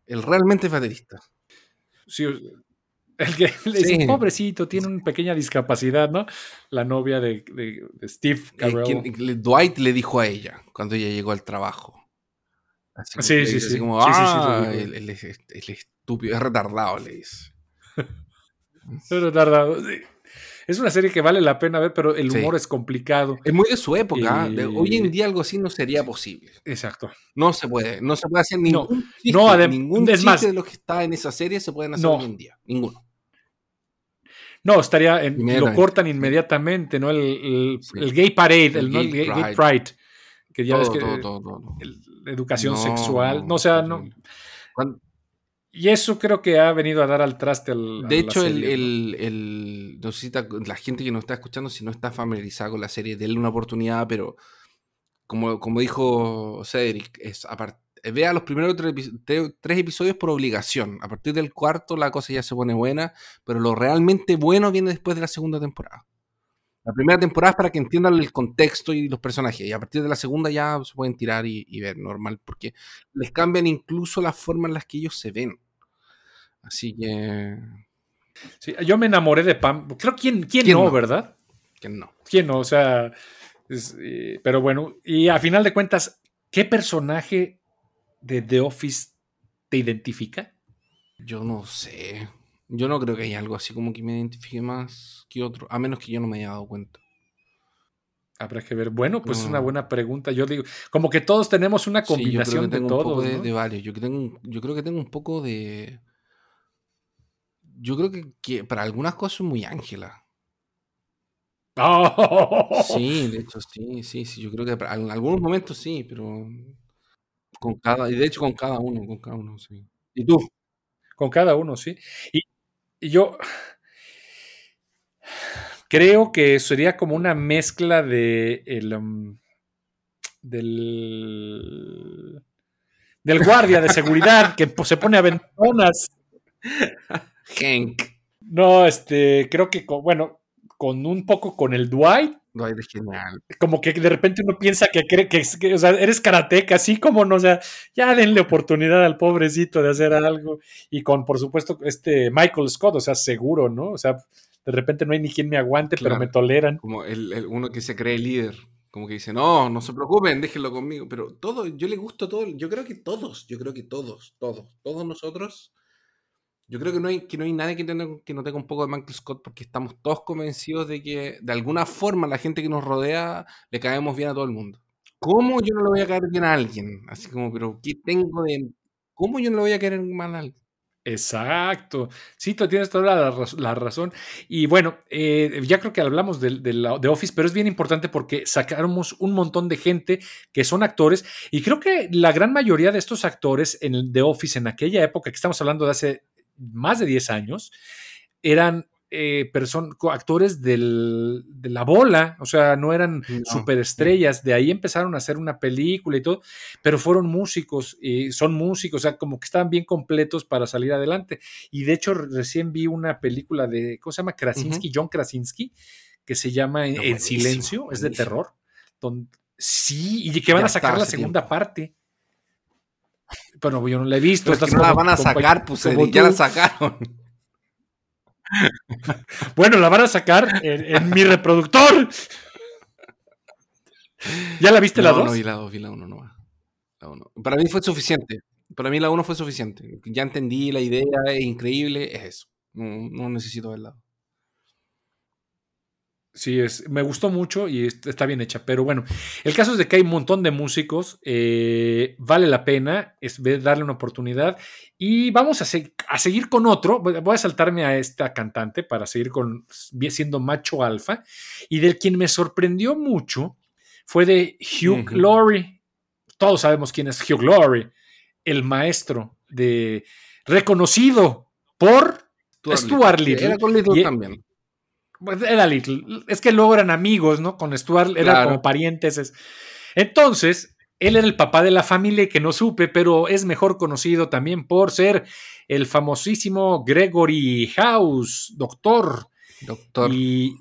Él realmente es baterista. Sí, el que le dice, Sí. pobrecito, tiene una pequeña discapacidad, ¿no? La novia de, de- de Steve Eh, Carell. Dwight le dijo a ella cuando ella llegó al trabajo. Así Sí, sí, así sí. como, Sí, sí, sí, lo "Ah, es, es estúpido, es retardado, le dice. Pero tardado, sí. Es una serie que vale la pena ver, pero el humor es complicado. Es muy de su época. de- Y- hoy en día algo así no sería posible. Exacto. No se puede. No se puede hacer No, ningún chiste. no, adem- ningún es chiste más- de los que está en esa serie se pueden hacer No. hoy en día. Ninguno. No, estaría en, lo cortan inmediatamente, ¿no? El, el- el gay parade, el, El ¿no? gay El pride. que ya ves que todo, todo, el- educación No, sexual, no, o sea, no. Y eso creo que ha venido a dar al traste al. De hecho, el, el, el- no sé si ta- la gente que nos está escuchando, si no está familiarizada con la serie, denle una oportunidad, pero como, como dijo Cedric, es vea los primeros tres episodios por obligación. A partir del cuarto la cosa ya se pone buena, pero lo realmente bueno viene después de la segunda temporada. La primera temporada es para que entiendan el contexto y los personajes, y a partir de la segunda ya se pueden tirar y, y ver normal, porque les cambian incluso la forma en las que ellos se ven. Así que, Sí, yo me enamoré de Pam. Creo quién, quién, ¿Quién no, no? ¿verdad? que no. ¿Quién no? O sea, es, eh, pero bueno, y a final de cuentas, ¿qué personaje de The Office te identifica? Yo no sé. Yo no creo que haya algo así como que me identifique más que otro, a menos que yo no me haya dado cuenta. Habrá que ver. Bueno, pues es una buena pregunta. Yo digo, como que todos tenemos una Sí, yo creo combinación que tengo de un poco de, varios. Yo, tengo, yo creo que tengo un poco de. Yo creo que, que para algunas cosas soy muy Ángela. ¡Oh! Sí, de hecho, sí, sí, sí. Yo creo que para- en algunos momentos sí, pero. Con cada. Y de hecho, con cada uno, con cada uno, sí. ¿Y tú? Con cada uno, sí. Y yo creo que sería como una mezcla de el, um, del del guardia de seguridad que pues, se pone a ventonas. Hank. No, este, creo que, co- bueno, con un poco con el Dwight, Dwight es genial. como que de repente uno piensa que cree que, o sea, eres karateca, así como no, o sea, ya denle oportunidad al pobrecito de hacer algo. Y con, por supuesto, este Michael Scott, o sea, seguro, ¿no? O sea, de repente no hay ni quien me aguante, pero me toleran. Como el, el- uno que se cree líder. Como que dice, no, no se preocupen, déjenlo conmigo. Pero todo, yo le gusto todo. Yo creo que todos, yo creo que todos, todos, todos nosotros. Yo creo que no hay, que no hay nadie que, no tenga un poco de Michael Scott porque estamos todos convencidos de que de alguna forma la gente que nos rodea le caemos bien a todo el mundo. ¿Cómo yo no le voy a caer bien a alguien? Así como, pero ¿qué tengo de... ¿Cómo yo no le voy a caer mal a alguien? Exacto. Sí, tú tienes toda la, la razón. Y bueno, eh, ya creo que hablamos de, de de Office, pero es bien importante porque sacamos un montón de gente que son actores. Y creo que la gran mayoría de estos actores en The Office en aquella época, que estamos hablando de hace más de 10 años, eran eh, actores del- de la bola, o sea, no eran No. superestrellas. De ahí empezaron a hacer una película y todo, pero fueron músicos y son músicos, o sea, como que estaban bien completos para salir adelante. Y de hecho, re- recién vi una película de, ¿cómo se llama? Krasinski, John Krasinski, que se llama En, No, En buenísimo, Silencio, es de terror. sí, y que van Ya a sacar la segunda tiempo. parte. Bueno, yo no la he visto. Pero es que estás no la van a sacar, pues ya la sacaron. Bueno, la van a sacar en, en mi reproductor. ¿Ya la viste la no, 2? no vi la 2, vi la 1 nomás. La uno. Para mí fue suficiente. Para mí la 1 fue suficiente. Ya entendí la idea, es increíble, es eso. No, no necesito verla. Sí, es, me gustó mucho y est- está bien hecha. Pero bueno, el caso es de que hay un montón de músicos. eh, vale la pena es darle una oportunidad. Y vamos a, se- a seguir con otro. Voy a saltarme a esta cantante para seguir con siendo macho alfa. Y del quien me sorprendió mucho fue de Hugh Ujú. Laurie. Todos sabemos quién es Hugh Laurie, el maestro de reconocido por Stuart Little. Era con Little Y- también. Pues, Era Little. Es que luego eran amigos, ¿no? Con Stuart eran Claro. como parientes. es- Entonces, él era el papá de la familia que no supe, pero es mejor conocido también por ser el famosísimo Gregory House, doctor. Doctor. Y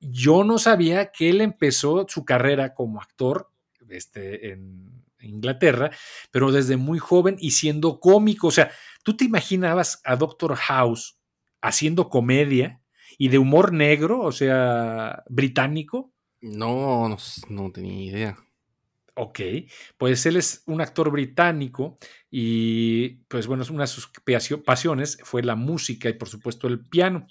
yo no sabía que él empezó su carrera como actor este, en Inglaterra, pero desde muy joven y siendo cómico. O sea, ¿tú te imaginabas a Doctor House haciendo comedia y de humor negro, o sea, británico? No, no, tenía idea. Ok, pues él es un actor británico y pues bueno, una de sus pasio- pasiones fue la música y por supuesto el piano.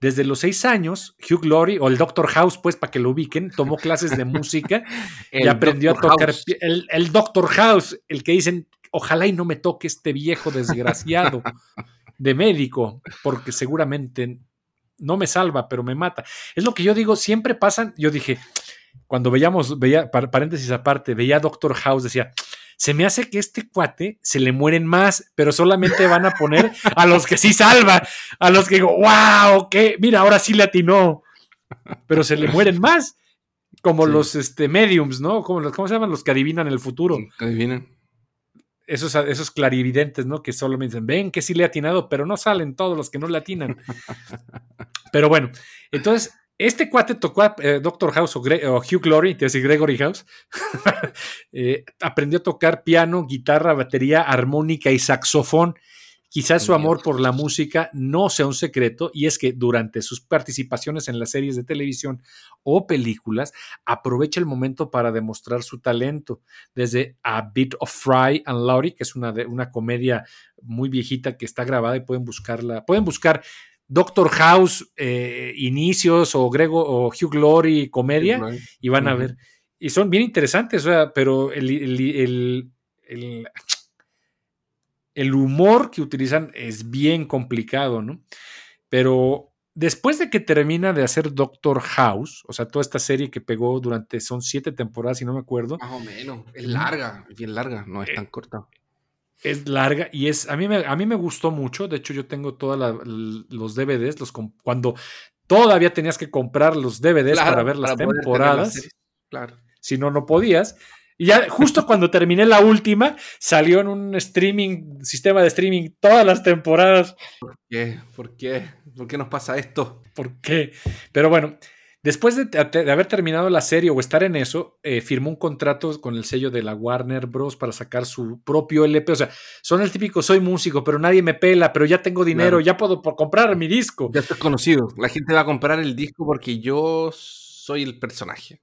Desde los seis años, Hugh Laurie, o el Doctor House, pues para que lo ubiquen, tomó clases de música y aprendió a tocar el, el Doctor House, el que dicen, ojalá y no me toque este viejo desgraciado de médico, porque seguramente no me salva, pero me mata. Es lo que yo digo, siempre pasan, yo dije, cuando veíamos, veía, par- paréntesis aparte, veía a Doctor House, decía, se me hace que este cuate se le mueren más, pero solamente van a poner a los que sí salva, a los que digo, wow, que mira, ahora sí le atinó, pero se le mueren más, como Sí. los este, mediums, ¿no? Como los, ¿Cómo se llaman los que adivinan el futuro? Adivinen. Esos, esos clarividentes, ¿no? Que solo me dicen, ven que sí le ha atinado, pero no salen todos los que no le atinan. pero bueno, entonces, este cuate tocó a eh, Doctor House o, Gre- o Hugh Laurie, te decir Gregory House, eh, aprendió a tocar piano, guitarra, batería, armónica y saxofón. Quizás su amor por la música no sea un secreto, y es que durante sus participaciones en las series de televisión o películas, aprovecha el momento para demostrar su talento. Desde A Bit of Fry and Laurie, que es una, de- una comedia muy viejita que está grabada y pueden buscarla. Pueden buscar Doctor House, eh, inicios o Grego o Hugh Laurie, comedia, y van a ver. Y son bien interesantes, pero el, el- el- el- el humor que utilizan es bien complicado, ¿no? Pero después de que termina de hacer Doctor House, o sea, toda esta serie que pegó durante, son siete temporadas, si no me acuerdo, Más o menos. Es larga, es bien larga, no es Eh, tan corta. es larga y es, a mí me, a mí me gustó mucho, de hecho yo tengo todos los DVDs, los, cuando todavía tenías que comprar los DVDs para ver las temporadas. Claro. si no, no podías. Y ya justo cuando terminé la última, salió en un streaming, sistema de streaming, todas las temporadas. ¿Qué? ¿Por qué? ¿Por qué nos pasa esto? ¿Por qué? Pero bueno, después de, de haber terminado la serie o estar en eso, eh, firmó un contrato con el sello de la Warner Bros. para sacar su propio LP. O sea, son el típico, soy músico, pero nadie me pela, pero ya tengo dinero, Claro. ya puedo por comprar mi disco. Ya estoy conocido. La gente va a comprar el disco porque yo soy el personaje.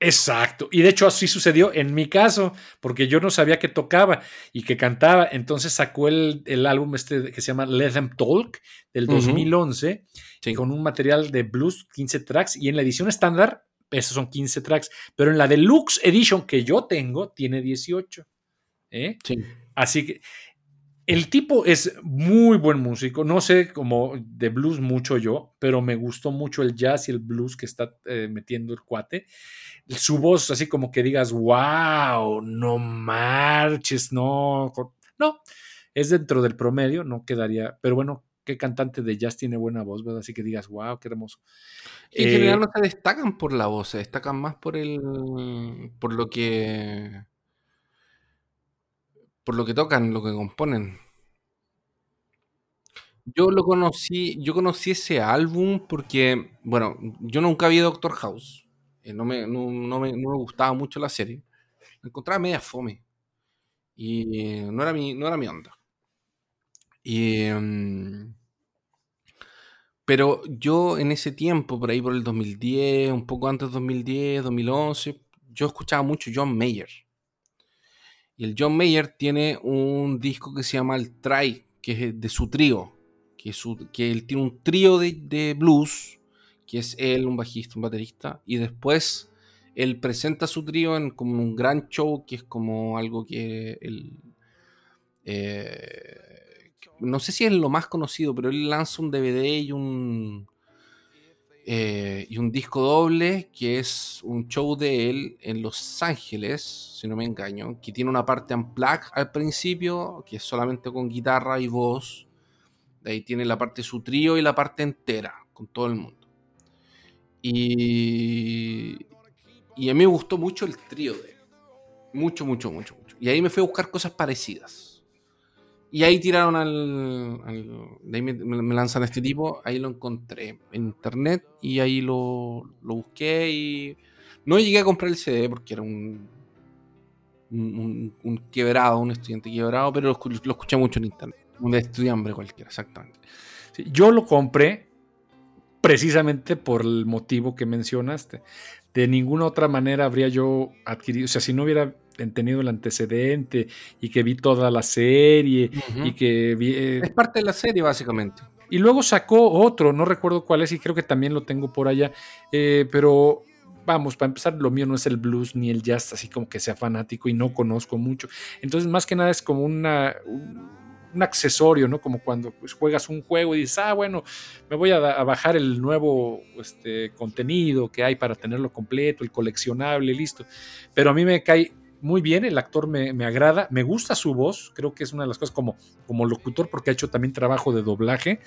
Exacto. Y de hecho así sucedió en mi caso, porque yo no sabía que tocaba y que cantaba. Entonces sacó el, el álbum este que se llama Let Them Talk del Ujú. 2011 Sí. con un material de blues 15 tracks y en la edición estándar esos son 15 tracks, pero en la deluxe edition que yo tengo tiene 18. ¿eh? Sí. Así que el tipo es muy buen músico. No sé como de blues mucho yo, pero me gustó mucho el jazz y el blues que está eh, metiendo el cuate. Su voz, así como que digas, wow, no marches, no. No, es dentro del promedio, no quedaría. Pero bueno, qué cantante de jazz tiene buena voz, ¿verdad? Así que digas, wow, qué hermoso. En Eh, general no se destacan por la voz, se destacan más por el. por lo que. por lo que tocan, lo que componen. Yo lo conocí, yo conocí ese álbum porque, bueno, yo nunca vi Doctor House. Eh, no, me, no, me, no me gustaba mucho la serie. Me encontraba media fome. Y no era mi, no era mi onda. Y, em, pero yo en ese tiempo, por ahí por el 2010, un poco antes del 2010, 2011, yo escuchaba mucho John Mayer. Y el John Mayer tiene un disco que se llama El Try, que es de su trío. Que, su- que él tiene un trío de, de blues, que es él, un bajista, un baterista. Y después él presenta su trío en como un gran show, que es como algo que él... eh, no sé si es lo más conocido, pero él lanza un DVD y un eh, y un disco doble que es un show de él en Los Ángeles, si no me engaño, que tiene una parte unplugged al principio, que es solamente con guitarra y voz. De ahí tiene la parte de su trío y la parte entera, con todo el mundo. Y, y a mí me gustó mucho el trío de. Mucho, mucho, mucho, mucho. Y ahí me fui a buscar cosas parecidas. Y ahí tiraron al. de ahí me, lanzan a este tipo. Ahí lo encontré en internet y ahí lo, lo busqué. Y no llegué a comprar el CD porque era un. Un, quebrado, un estudiante quebrado, pero lo, escu- lo escuché mucho en internet. Un estudiante cualquiera, exactamente. Yo lo compré precisamente por el motivo que mencionaste. De ninguna otra manera habría yo adquirido, o sea, si no hubiera tenido el antecedente y que vi toda la serie y que vi... eh, Es parte de la serie, básicamente. y luego sacó otro, no recuerdo cuál es y creo que también lo tengo por allá, eh, pero vamos, para empezar, lo mío no es el blues ni el jazz, así como que sea fanático y no conozco mucho. Entonces, más que nada es como una, un, un accesorio, ¿no? Como cuando pues, juegas un juego y dices, ah, bueno, me voy a, a bajar el nuevo este, contenido que hay para tenerlo completo, el coleccionable, listo. Pero a mí me cae muy bien, el actor me, me agrada, me gusta su voz, creo que es una de las cosas como, como locutor, porque ha hecho también trabajo de doblaje.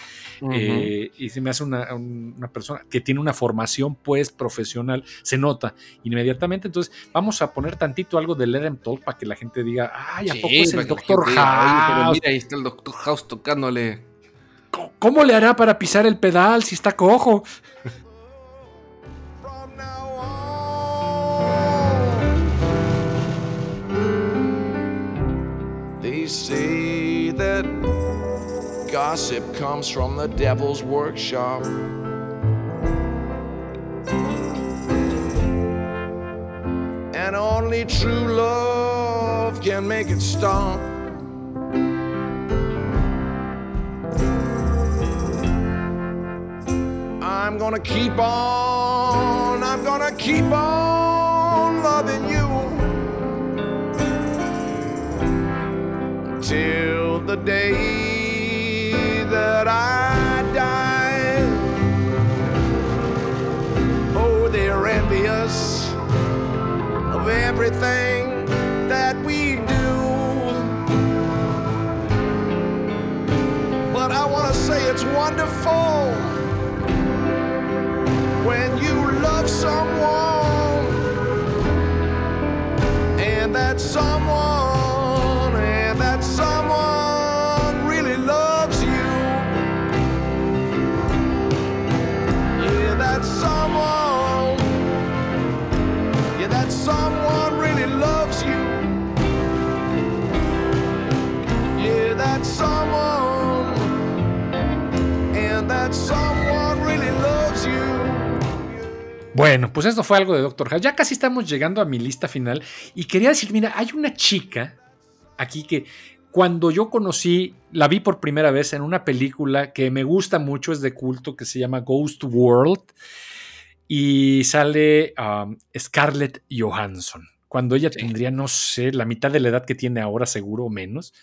Eh, y se me hace una, un- una persona que tiene una formación pues profesional, se nota inmediatamente. Entonces vamos a poner tantito algo de Let Talk para que la gente diga, ay, ¿a Sí, poco es el Doctor gente diga, "Oye, pero House? mira, ahí está el Doctor House tocándole. ¿Cómo- ¿Cómo le hará para pisar el pedal si está cojo? Say that gossip comes from the devil's workshop. And only true love can make it stop. I'm gonna keep on, I'm gonna keep on loving you till the day that I die. Oh, they're envious of everything that we do. But I wanna say it's wonderful when you love someone and that someone, someone, and that someone really loves you. Bueno, pues esto fue algo de Doctor House. Ya casi estamos llegando a mi lista final. Y quería decir, mira, hay una chica aquí que cuando yo conocí, la vi por primera vez en una película que me gusta mucho, es de culto, que se llama Ghost World. Y sale um, Scarlett Johansson. Cuando ella Sí. tendría, no sé, la mitad de la edad que tiene ahora, seguro o menos.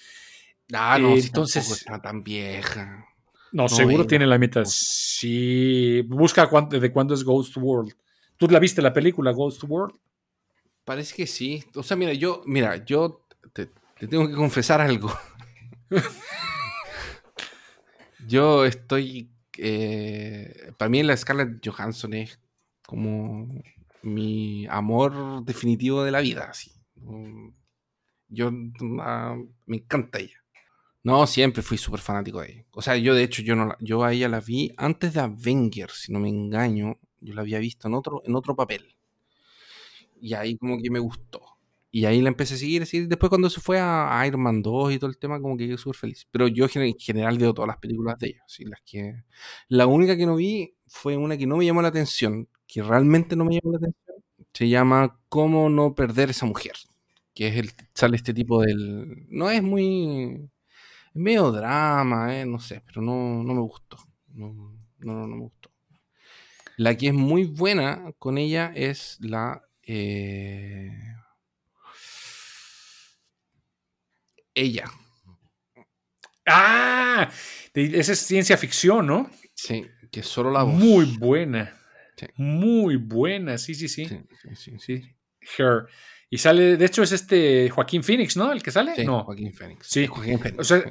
Ah, no, Eh, si entonces- está tan vieja. No, No, seguro venga. tiene la mitad. Sí, busca cuán- de cuándo es Ghost World. ¿Tú la viste la película Ghost World? Parece que sí. O sea, mira, yo, mira, yo te, te tengo que confesar algo. yo estoy. eh, para mí la Scarlett Johansson es como mi amor definitivo de la vida. Así. Mm, Yo ah, me encanta ella. No, siempre fui súper fanático de ella. O sea, yo de hecho, yo, no la- yo a ella la vi antes de Avengers, si no me engaño. Yo la había visto en otro, en otro papel. Y ahí como que me gustó. Y ahí la empecé a seguir. Después cuando se fue a Iron Man 2 y todo el tema, como que quedé súper feliz. Pero yo en general veo todas las películas de ella. así, las que... La única que no vi fue una que no me llamó la atención, que realmente no me llamó la atención. Se llama Cómo no perder esa mujer. Que es el, sale este tipo del... No es muy... Medio drama, eh, no sé, pero no, no me gustó. No, no, no me gustó. La que es muy buena con ella es la... eh, Ella. Ah, esa es ciencia ficción, ¿no? Sí, que solo la voz. Muy buena. Sí. Muy buena, sí, sí, sí, Sí, sí, sí, sí. sí. Her. Y sale, de hecho es este Joaquín Phoenix, ¿no? El que sale. Sí, no. Joaquín Phoenix. Sí. Joaquín Phoenix. O sea,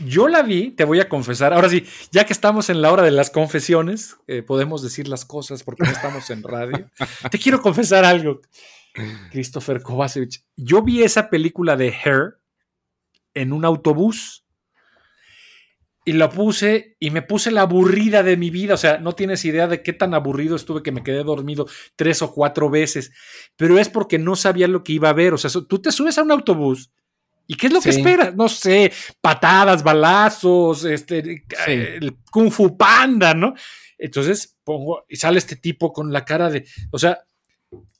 Yo la vi, te voy a confesar. Ahora sí, ya que estamos en la hora de las confesiones, eh, podemos decir las cosas porque no estamos en radio. Te quiero confesar algo, Christopher Kovacevic. Yo vi esa película de Her en un autobús y la puse y me puse la aburrida de mi vida. O sea, no tienes idea de qué tan aburrido estuve que me quedé dormido tres o cuatro veces. Pero es porque no sabía lo que iba a ver. O sea, tú te subes a un autobús. ¿Y qué es lo que esperas? No sé, patadas, balazos, este, el Kung Fu Panda, ¿no? Entonces pongo, y sale este tipo con la cara de, o sea,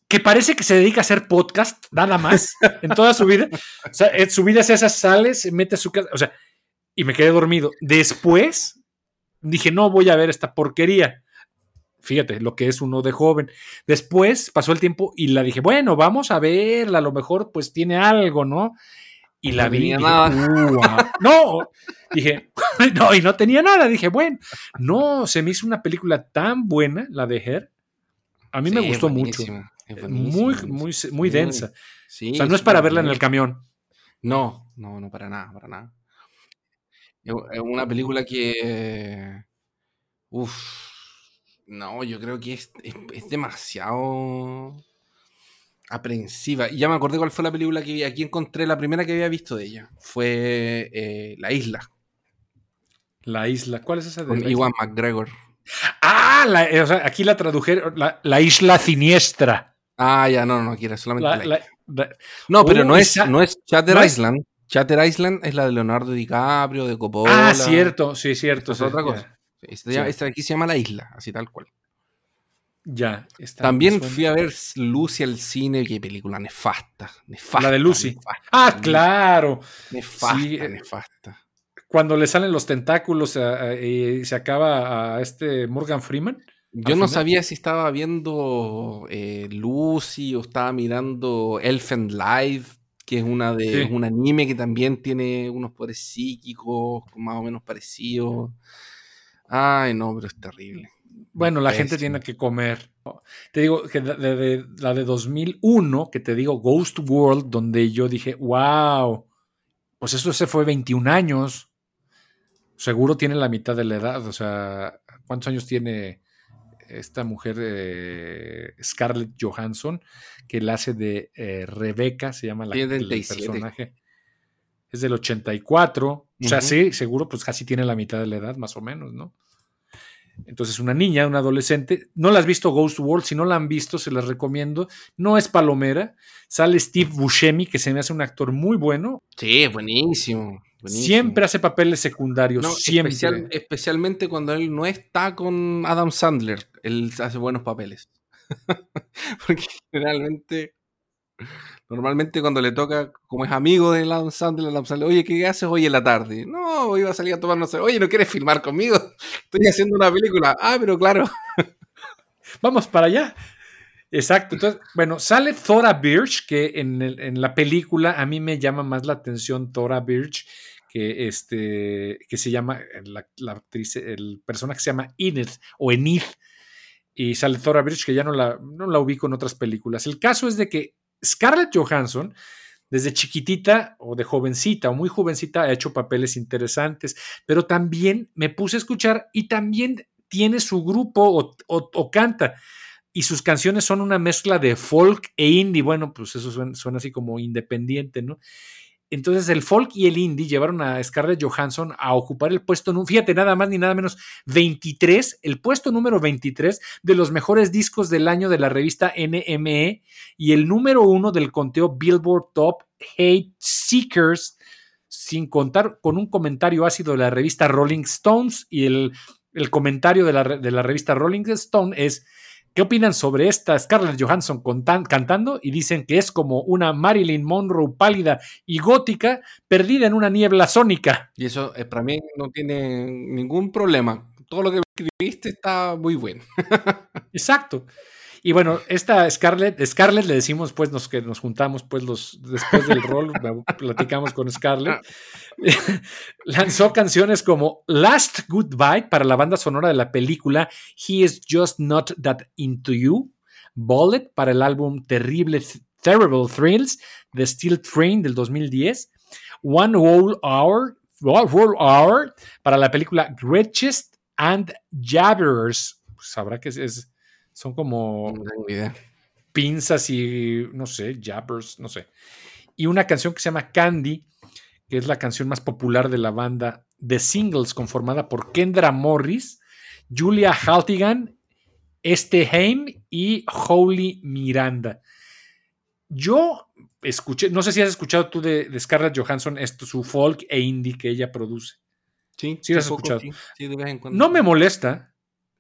que parece que se dedica a hacer podcast, nada más, en toda su vida. O sea, en su vida es esa, sale, se mete a su casa, o sea, y me quedé dormido. Después dije, no voy a ver esta porquería. Fíjate lo que es uno de joven. Después pasó el tiempo y la dije, bueno, vamos a verla, a lo mejor pues tiene algo, ¿no? Y la No vi. dije, nada. "Ua". No, dije, no, y no tenía nada. Dije, bueno, no, se me hizo una película tan buena, la de Her. A mí me Sí, gustó mucho. Muy, muy, muy densa. Sí, O sea, no es para verla en el camión. No, no, no, para nada, para nada. Es una película que. Uf. No, yo creo que es, es- es demasiado aprensiva. Y ya me acordé cuál fue la película que vi. Aquí encontré la primera que había visto de ella. Fue eh, La Isla, La isla. ¿Cuál es esa de con Iwan? McGregor. Ah, la- o sea, aquí la tradujeron, la, la isla siniestra. Ah, ya, no, no, aquí era solamente La- Isla. No, pero Oh, no es, esa- no es Chatter no es- Island. Chatter Island es la de Leonardo DiCaprio, de Coppola. ah, cierto, sí, cierto. Esta es sí, otra cosa. Esta, Sí. esta de aquí se llama La Isla, así tal cual. Ya. está, También fui a ver Lucy al cine, qué película nefasta. nefasta La de Lucy. nefasta, Ah, claro. Nefasta, Sí, eh, nefasta. Cuando le salen los tentáculos a- a- y se acaba a este Morgan Freeman. Yo no final. sabía si estaba viendo eh, Lucy o estaba mirando Elfen Live, que es una de Sí. es un anime que también tiene unos poderes psíquicos más o menos parecidos. Ay, no, pero es terrible. Bueno, la gente tiene que comer. Te digo que de, de- de- la de 2001, que te digo Ghost World, donde yo dije, wow, pues eso se fue 21 años. Seguro tiene la mitad de la edad. O sea, ¿cuántos años tiene esta mujer eh, Scarlett Johansson, que la hace de eh, Rebeca, se llama la, el 37. personaje. Es del 84. O sea, sí, seguro, pues casi tiene la mitad de la edad, más o menos, ¿no? Entonces, una niña, una adolescente. No la has visto Ghost World. Si no la han visto, se las recomiendo. No es palomera. Sale Steve Buscemi, que se me hace un actor muy bueno. Sí, buenísimo. Buenísimo. Siempre hace papeles secundarios. No, siempre. especial- especialmente cuando él no está con Adam Sandler, él hace buenos papeles. Porque generalmente, normalmente cuando le toca, como es amigo de Adam Sandler, Adam Sandler, oye, ¿qué haces hoy en la tarde? No, iba a salir a tomar, no sé, oye, ¿no quieres filmar conmigo? Estoy haciendo una película. Ah, pero claro. Vamos para allá. Exacto. Entonces, bueno, sale Thora Birch, que en, la película a mí me llama más la atención Thora Birch, que este, que se llama, la, la actriz, el personaje se llama Enid o Enid, y sale Thora Birch, que ya no la, no la ubico en otras películas. El caso es de que Scarlett Johansson, desde chiquitita o de jovencita o muy jovencita, ha hecho papeles interesantes, pero también me puse a escuchar y también tiene su grupo o canta. Y sus canciones son una mezcla de folk e indie. Bueno, pues eso suena, así como independiente, ¿no? Entonces el folk y el indie llevaron a Scarlett Johansson a ocupar el puesto, fíjate, nada más ni nada menos, 23, el puesto número 23 de los mejores discos del año de la revista NME y el número uno del conteo Billboard Top Hate Seekers, sin contar con un comentario ácido de la revista Rolling Stones y el, el comentario de la, de la revista Rolling Stone es ¿Qué opinan sobre esta Scarlett Johansson cantando? Y dicen que es como una Marilyn Monroe pálida y gótica perdida en una niebla sónica. Y eso eh, para mí no tiene ningún problema. Todo lo que escribiste está muy bueno. Exacto. Y bueno, esta Scarlett, Scarlett le decimos pues nos que nos juntamos pues los después del rol, platicamos con Scarlett. Lanzó canciones como Last Goodbye para la banda sonora de la película He is Just Not That Into You, Bullet para el álbum Terrible Terrible Thrills de Steel Train del 2010, One Whole Hour, One Whole Hour para la película Greatest and Jabberers. Sabrá que es, es- son como No tengo idea. pinzas y no sé, jabbers, no sé. Y una canción que se llama Candy, que es la canción más popular de la banda de singles, conformada por Kendra Morris, Julia Haltigan, Este Haim y Holy Miranda. Yo escuché, no sé si has escuchado tú de, de Scarlett Johansson, esto, su folk e indie que ella produce. Sí, Sí, lo has poco, escuchado. Sí, sí, de vez en cuando. No me molesta,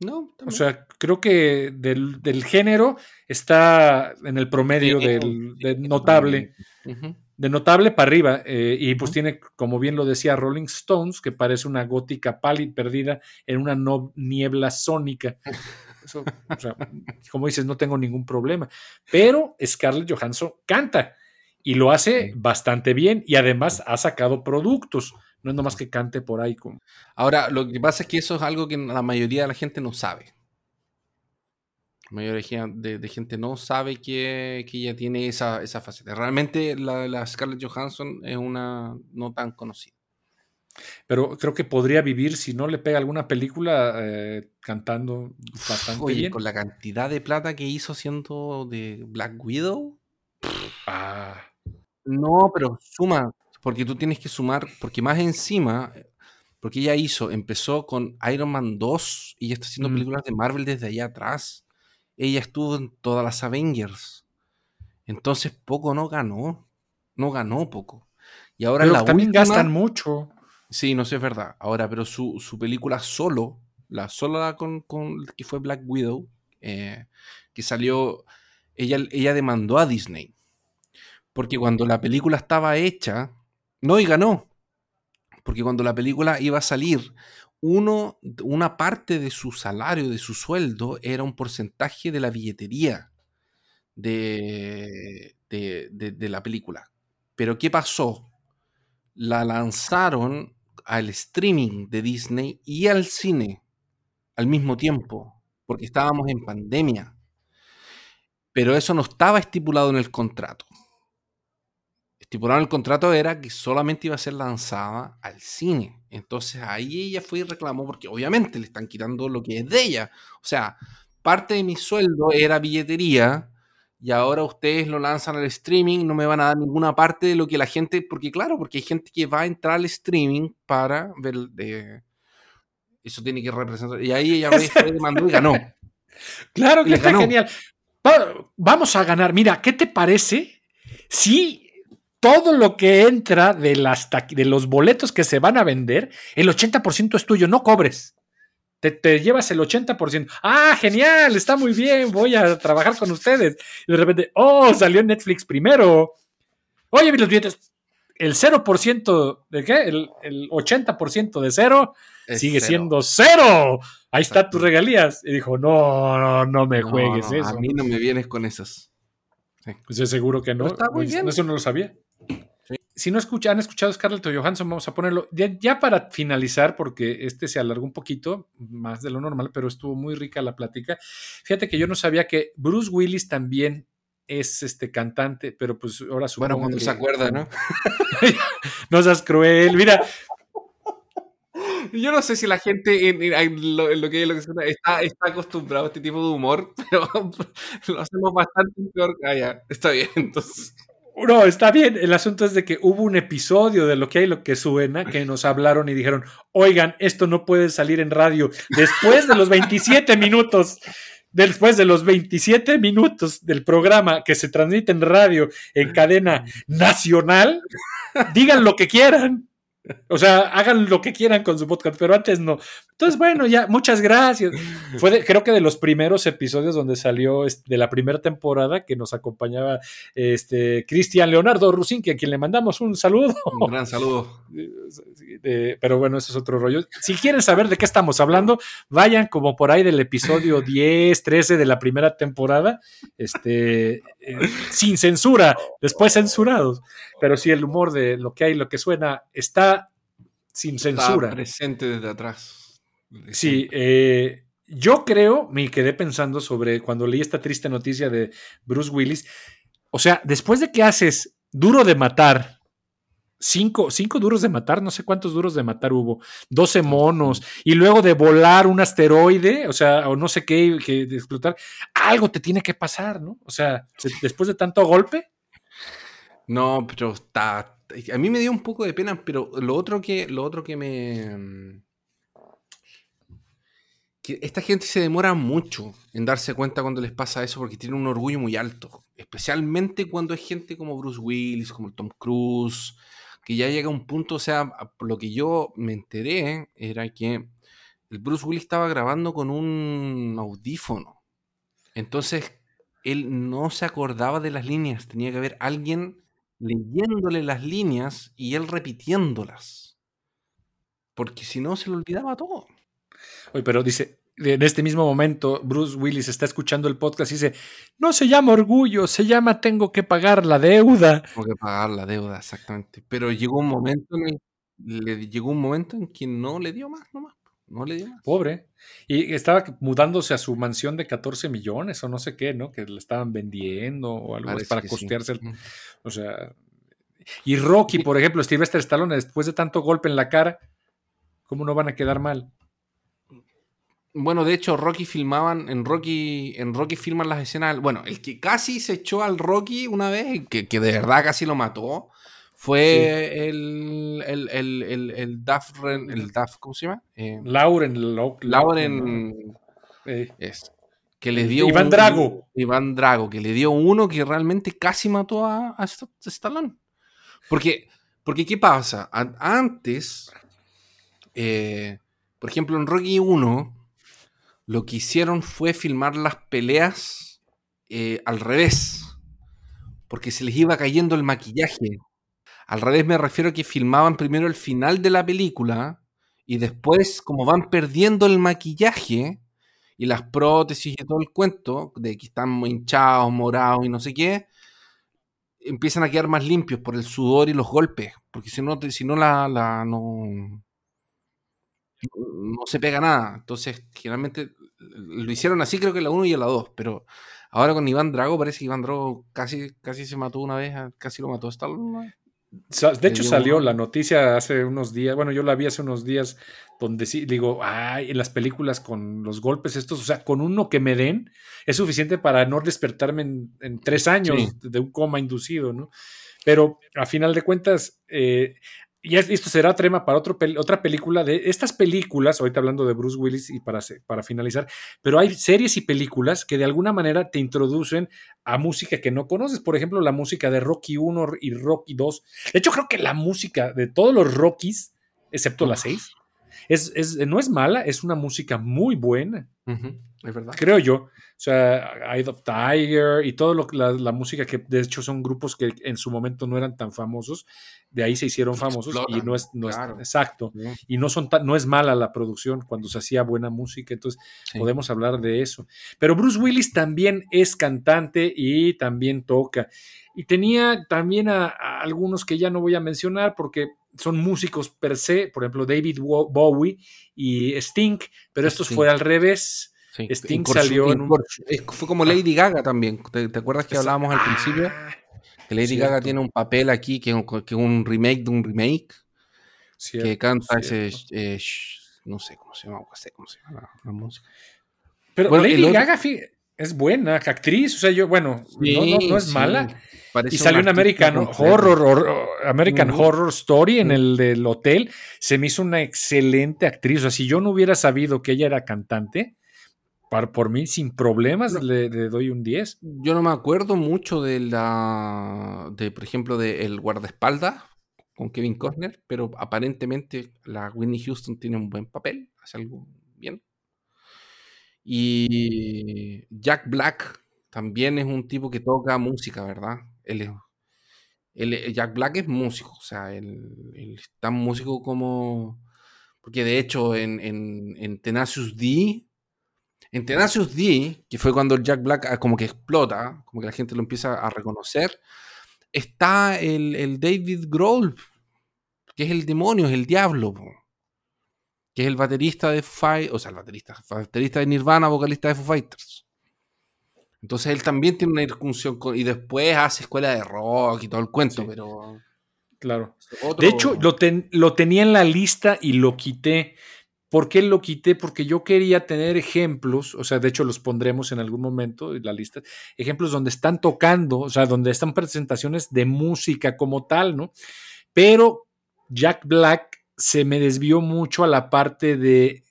No, o sea, creo que del, del género está en el promedio Sí, del, sí, de notable, de notable para arriba. eh, y pues tiene, como bien lo decía Rolling Stones, que parece una gótica pálida perdida en una no- niebla sónica. Eso, o sea, como dices, no tengo ningún problema. Pero Scarlett Johansson canta y lo hace bastante bien y además ha sacado productos. No es nomás que cante por ahí como. Ahora, lo que pasa es que eso es algo que la mayoría de la gente no sabe. La mayoría de, de gente no sabe que, que ella tiene esa, esa faceta. Realmente la, la Scarlett Johansson es una no tan conocida. Pero creo que podría vivir si no le pega alguna película eh, cantando bastante Oye, bien. con la cantidad de plata que hizo siendo de Black Widow. Ah, No, pero suma, porque tú tienes que sumar, porque más encima, porque ella hizo, empezó con Iron Man 2 y ya está haciendo Mm. películas de Marvel desde allá atrás. Ella estuvo en todas las Avengers. Entonces poco no ganó. No ganó poco. Y ahora pero la también última- gastan mucho. Sí, no sé, es verdad. Ahora, pero su, su película solo, la sola con, con que fue Black Widow, eh, que salió, ella, ella demandó a Disney. Porque cuando la película estaba hecha, no, y ganó. Porque cuando la película iba a salir, uno, una parte de su salario, de su sueldo, era un porcentaje de la billetería de, de, de- de la película. Pero ¿qué pasó? La lanzaron al streaming de Disney y al cine al mismo tiempo, porque estábamos en pandemia. Pero eso no estaba estipulado en el contrato. Estipulado en el contrato era que solamente iba a ser lanzada al cine. Entonces ahí ella fue y reclamó, porque obviamente le están quitando lo que es de ella. O sea, parte de mi sueldo era billetería y ahora ustedes lo lanzan al streaming, no me van a dar ninguna parte de lo que la gente, porque claro, porque hay gente que va a entrar al streaming para ver de eso tiene que representar. Y ahí ella fue, demandó y ganó. Claro que está ganó. genial. Va- Vamos a ganar. Mira, ¿qué te parece si todo lo que entra de, las de los boletos que se van a vender, el 80% es tuyo, no cobres? Te, te llevas el 80%. Ah, genial, está muy bien, voy a trabajar con ustedes. Y de repente, oh, salió Netflix primero. Oye, los billetes, el 0% de qué? El, el 80% de cero Es sigue cero. siendo cero. Ahí está tus regalías. Y dijo, no, no, no me juegues no, eso. A mí no me vienes con esas. Pues es seguro que no. Está muy Pues, bien. Eso no lo sabía. Si no escucha, han escuchado Scarlett Johansson, vamos a ponerlo. Ya, ya para finalizar, porque este se alargó un poquito, más de lo normal, pero estuvo muy rica la plática. Fíjate que yo no sabía que Bruce Willis también es este cantante, pero pues ahora supongo Bueno, cuando que- se acuerda, ¿no? No seas cruel. Mira, Yo no sé si la gente en, en- en lo, en lo que, lo que suena está, está acostumbrado a este tipo de humor, pero lo hacemos bastante peor. Ah, ya, está bien, entonces. No, está bien. El asunto es de que hubo un episodio de lo que hay, lo que suena, que nos hablaron y dijeron, oigan, esto no puede salir en radio. Después de los 27 minutos, después de los 27 minutos del programa que se transmite en radio en cadena nacional, digan lo que quieran. O sea, hagan lo que quieran con su podcast, pero antes no. Entonces, bueno, ya, muchas gracias. Fue de- creo que de los primeros episodios donde salió este, de la primera temporada que nos acompañaba este Cristian Leonardo Rusinque, a quien le mandamos un saludo. Un gran saludo. Eh, pero bueno, eso es otro rollo. Si quieren saber de qué estamos hablando, vayan como por ahí del episodio 10, 13 de la primera temporada, este, eh, sin censura, después censurados. Pero sí, el humor de lo que hay, lo que suena, está sin Está censura. presente desde atrás. Desde Sí, eh, yo creo, me quedé pensando sobre cuando leí esta triste noticia de Bruce Willis. O sea, después de que haces duro de matar, cinco, cinco duros de matar, no sé cuántos duros de matar hubo, 12 monos, y luego de volar un asteroide, o sea, o no sé qué, que de explotar, algo te tiene que pasar, ¿no? O sea, de- después de tanto golpe, No, pero está. A mí me dio un poco de pena, pero lo otro que, lo otro que me. que esta gente se demora mucho en darse cuenta cuando les pasa eso porque tienen un orgullo muy alto. Especialmente cuando es gente como Bruce Willis, como Tom Cruise, que ya llega a un punto, o sea, lo que yo me enteré era que el Bruce Willis estaba grabando con un audífono. Entonces, él no se acordaba de las líneas, tenía que haber alguien leyéndole las líneas y él repitiéndolas. Porque si no, se le olvidaba todo. Oye, pero dice, en este mismo momento, Bruce Willis está escuchando el podcast y dice, no se llama orgullo, se llama tengo que pagar la deuda. Tengo que pagar la deuda, exactamente. Pero llegó un momento en el, le llegó un momento en que no le dio más, nomás. No le dio más. Pobre. Y estaba mudándose a su mansión de 14 millones o no sé qué, ¿no? Que le estaban vendiendo o algo así para sí. costearse. el-. O sea. Y Rocky, por ejemplo, Sylvester Stallone, después de tanto golpe en la cara, ¿cómo no van a quedar mal? Bueno, de hecho, Rocky filmaban, en Rocky, en Rocky filman las escenas. Bueno, el que casi se echó al Rocky una vez, que, que de verdad casi lo mató, fue el, el, el, el, el Ren- el Duff, ¿cómo se llama? Eh, Lauren, Lau- Lauren eh, es, que le dio Iván un- Drago. Iván Drago, que le dio uno que realmente casi mató a, a St- Stallone. Porque, porque ¿qué pasa? An- antes, eh, por ejemplo, en Rocky 1, lo que hicieron fue filmar las peleas eh, al revés. Porque se les iba cayendo el maquillaje. Al revés me refiero a que filmaban primero el final de la película y después, como van perdiendo el maquillaje y las prótesis y todo el cuento, de que están hinchados, morados y no sé qué, empiezan a quedar más limpios por el sudor y los golpes. Porque si no, si no la, la- no, no se pega nada. Entonces, generalmente lo hicieron así, creo que la 1 y la 2, pero ahora con Iván Drago parece que Iván Drago casi, casi se mató una vez, casi lo mató a De hecho, salió la noticia hace unos días. Bueno, yo la vi hace unos días donde sí digo, ay, en las películas con los golpes estos, o sea, con uno que me den es suficiente para no despertarme en, en tres años Sí. de un coma inducido, ¿no? Pero a final de cuentas, eh, y es- esto será tema para otro otra película de estas películas, ahorita hablando de Bruce Willis y para, para finalizar, pero hay series y películas que de alguna manera te introducen a música que no conoces. Por ejemplo, la música de Rocky 1 y Rocky 2. De hecho, creo que la música de todos los Rockies, excepto la 6, es, es- no es mala, es una música muy buena, es verdad. creo yo. O sea, Eye of Tiger y todo lo que la, la música que de hecho son grupos que en su momento no eran tan famosos, de ahí se hicieron famosos y no es, no es- claro. exacto. Sí, Y no son tan- no es mala la producción cuando se hacía buena música, entonces sí. podemos hablar de eso. Pero Bruce Willis también es cantante y también toca. Y tenía también a, a algunos que ya no voy a mencionar porque son músicos per se, por ejemplo David Bowie y Sting, pero estos Sting. fue al revés. Sí, Sting salió en un- Fue como Lady Gaga también. ¿Te, te acuerdas que hablábamos al principio? Ah, Que Lady cierto. Gaga tiene un papel aquí que es un, que es un remake de un remake. cierto, que canta ese. eh, no sé cómo se llama, no sé cómo se llama la, música. Pero Bueno, Lady otro- Gaga es buena actriz, o sea, yo, bueno, no, no- no es Sí, mala. Parece Y salió un un American. Horror, or- American. Horror Story en el del hotel. Se me hizo una excelente actriz. O sea, si yo no hubiera sabido que ella era cantante, par- por mí, sin problemas, No. le, le doy un 10. Yo no me acuerdo mucho de la. de, por ejemplo, de El guardaespaldas con Kevin Costner, pero aparentemente la Whitney Houston tiene un buen papel, hace algo bien. Y Jack Black también es un tipo que toca música, ¿verdad? Él él es- Jack Black es músico, o sea, él, es tan músico como. Porque de hecho en, en, en Tenacious D, en Tenacious D, que fue cuando Jack Black ah, como que explota, como que la gente lo empieza a reconocer, está el, el David Grohl, que es el demonio, es el diablo, que es el baterista de Foo Fighters, o sea, el baterista, baterista de Nirvana, vocalista de Foo Fighters. Entonces él también tiene una incursión con, y después hace escuela de rock y todo el cuento, Sí. pero Claro. otro- De hecho, lo, ten- lo tenía en la lista y lo quité. ¿Por qué lo quité? Porque yo quería tener ejemplos, o sea, de hecho los pondremos en algún momento en la lista, ejemplos donde están tocando, o sea, donde están presentaciones de música como tal, ¿no? Pero Jack Black se me desvió mucho a la parte de,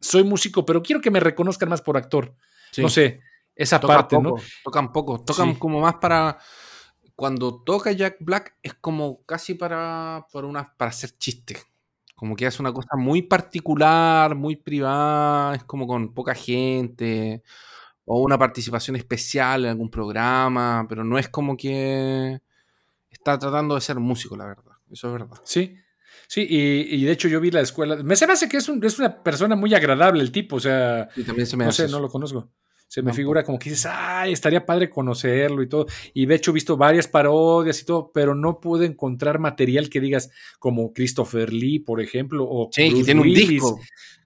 soy músico, pero quiero que me reconozcan más por actor. sí. No sé, esa Toca parte, poco, ¿no? Tocan poco, tocan Sí. como más para. Cuando toca Jack Black es como casi para, para, una, para hacer chistes. Como que es una cosa muy particular, muy privada, es como con poca gente, o una participación especial en algún programa, pero no es como que está tratando de ser músico, la verdad. Eso es verdad. Sí, sí, y, y de hecho yo vi la escuela. Me se me hace que es, un- es una persona muy agradable el tipo, o sea, Y también se me no hace sé, eso. no lo conozco. Se me Tampoco. figura como que dices, ay, estaría padre conocerlo y todo. Y de hecho he visto varias parodias y todo, pero no pude encontrar material que digas como Christopher Lee, por ejemplo, o Sí, que tiene un Willis, disco.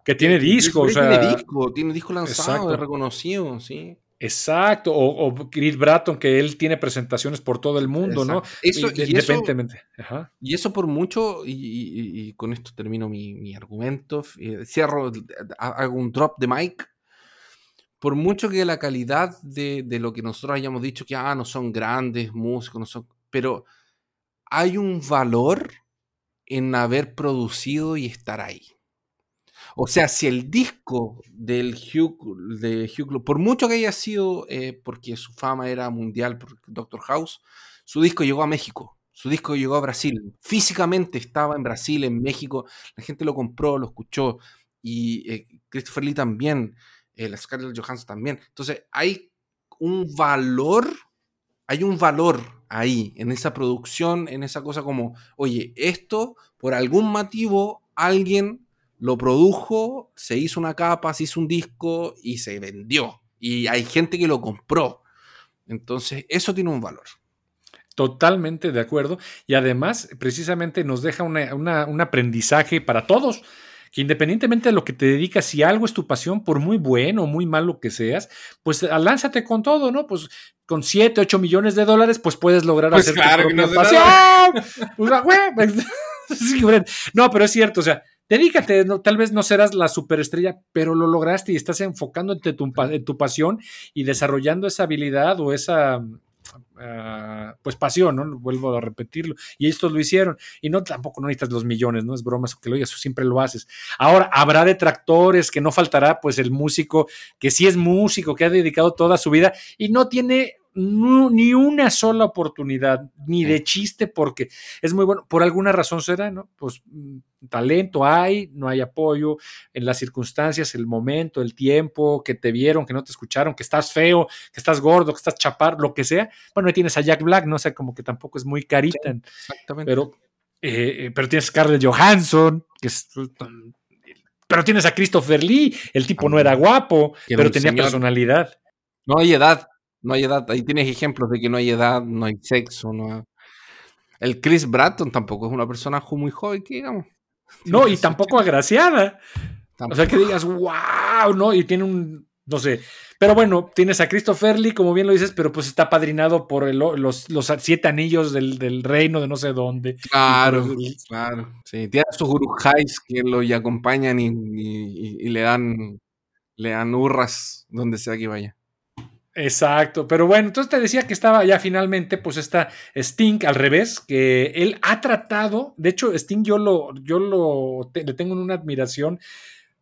Que tiene disco, o sea. Tiene disco, tiene disco lanzado, Exacto. reconocido, sí. Exacto, o, o Chris Bratton, que él tiene presentaciones por todo el mundo, ¿no? Eso- Y- y eso- independientemente. Ajá. Y eso por mucho, y, y- y con esto termino mi, mi argumento, eh, cierro, ha- hago un drop de mic. Por mucho que la calidad de, de lo que nosotros hayamos dicho, que ah, no son grandes músicos, no son, pero hay un valor en haber producido y estar ahí. O sea, si el disco del Hugh, de Hugh por mucho que haya sido eh, porque su fama era mundial por Doctor House, su disco llegó a México, su disco llegó a Brasil, físicamente estaba en Brasil, en México, la gente lo compró, lo escuchó, y eh, Christopher Lee también, la Scarlett Johansson también. Entonces, hay un valor, hay un valor ahí, en esa producción, en esa cosa como, oye, esto, por algún motivo, alguien lo produjo, se hizo una capa, se hizo un disco y se vendió. Y hay gente que lo compró. Entonces, eso tiene un valor. Totalmente de acuerdo. Y además, precisamente nos deja una- un aprendizaje para todos. Que independientemente de lo que te dedicas, si algo es tu pasión, por muy bueno o muy malo que seas, pues ah, lánzate con todo, ¿no? Pues con 7, 8 millones de dólares, pues puedes lograr Pues hacer claro tu propia no pasión. Sea, güey, pues, no, pero es cierto, o sea, dedícate, no, tal vez no serás la superestrella, pero lo lograste y estás enfocando en tu, en tu pasión y desarrollando esa habilidad o esa ah, pues pasión, ¿no? Vuelvo a repetirlo. Y estos lo hicieron. Y no tampoco no necesitas los millones, ¿no? Es broma eso que lo digas, siempre lo haces. Ahora, habrá detractores, que no faltará, pues el músico, que sí es músico, que ha dedicado toda su vida y no tiene nu- ni una sola oportunidad, ni de chiste, porque es muy bueno. Por alguna razón será, ¿no? Pues mm, talento hay, no hay apoyo en las circunstancias, el momento, el tiempo, que te vieron, que no te escucharon, que estás feo, que estás gordo, que estás chapar, lo que sea. Bueno, ahí tienes a Jack Black, no sé, como que tampoco es muy carita, Exactamente. pero, eh, pero tienes a Scarlett Johansson, que es. Pero tienes a Christopher Lee, el tipo no era guapo, pero tenía señor. personalidad. No hay edad, no hay edad. Ahí tienes ejemplos de que no hay edad, no hay sexo, no hay- El Chris Bratton tampoco es una persona muy joven, que digamos. No, y tampoco agraciada. O Tampoco. sea, que digas, wow, ¿no? Y tiene un, no sé. Pero bueno, tienes a Christopher Lee, como bien lo dices, pero pues está padrinado por el- los, los siete anillos del, del reino de no sé dónde. Claro, claro. Sí, tiene a sus urujais que lo y acompañan y, y- y le dan le dan hurras donde sea que vaya. Exacto, pero bueno, entonces te decía que estaba ya finalmente, pues está Sting al revés, que él ha tratado, de hecho Sting yo lo, yo lo, te- le tengo en una admiración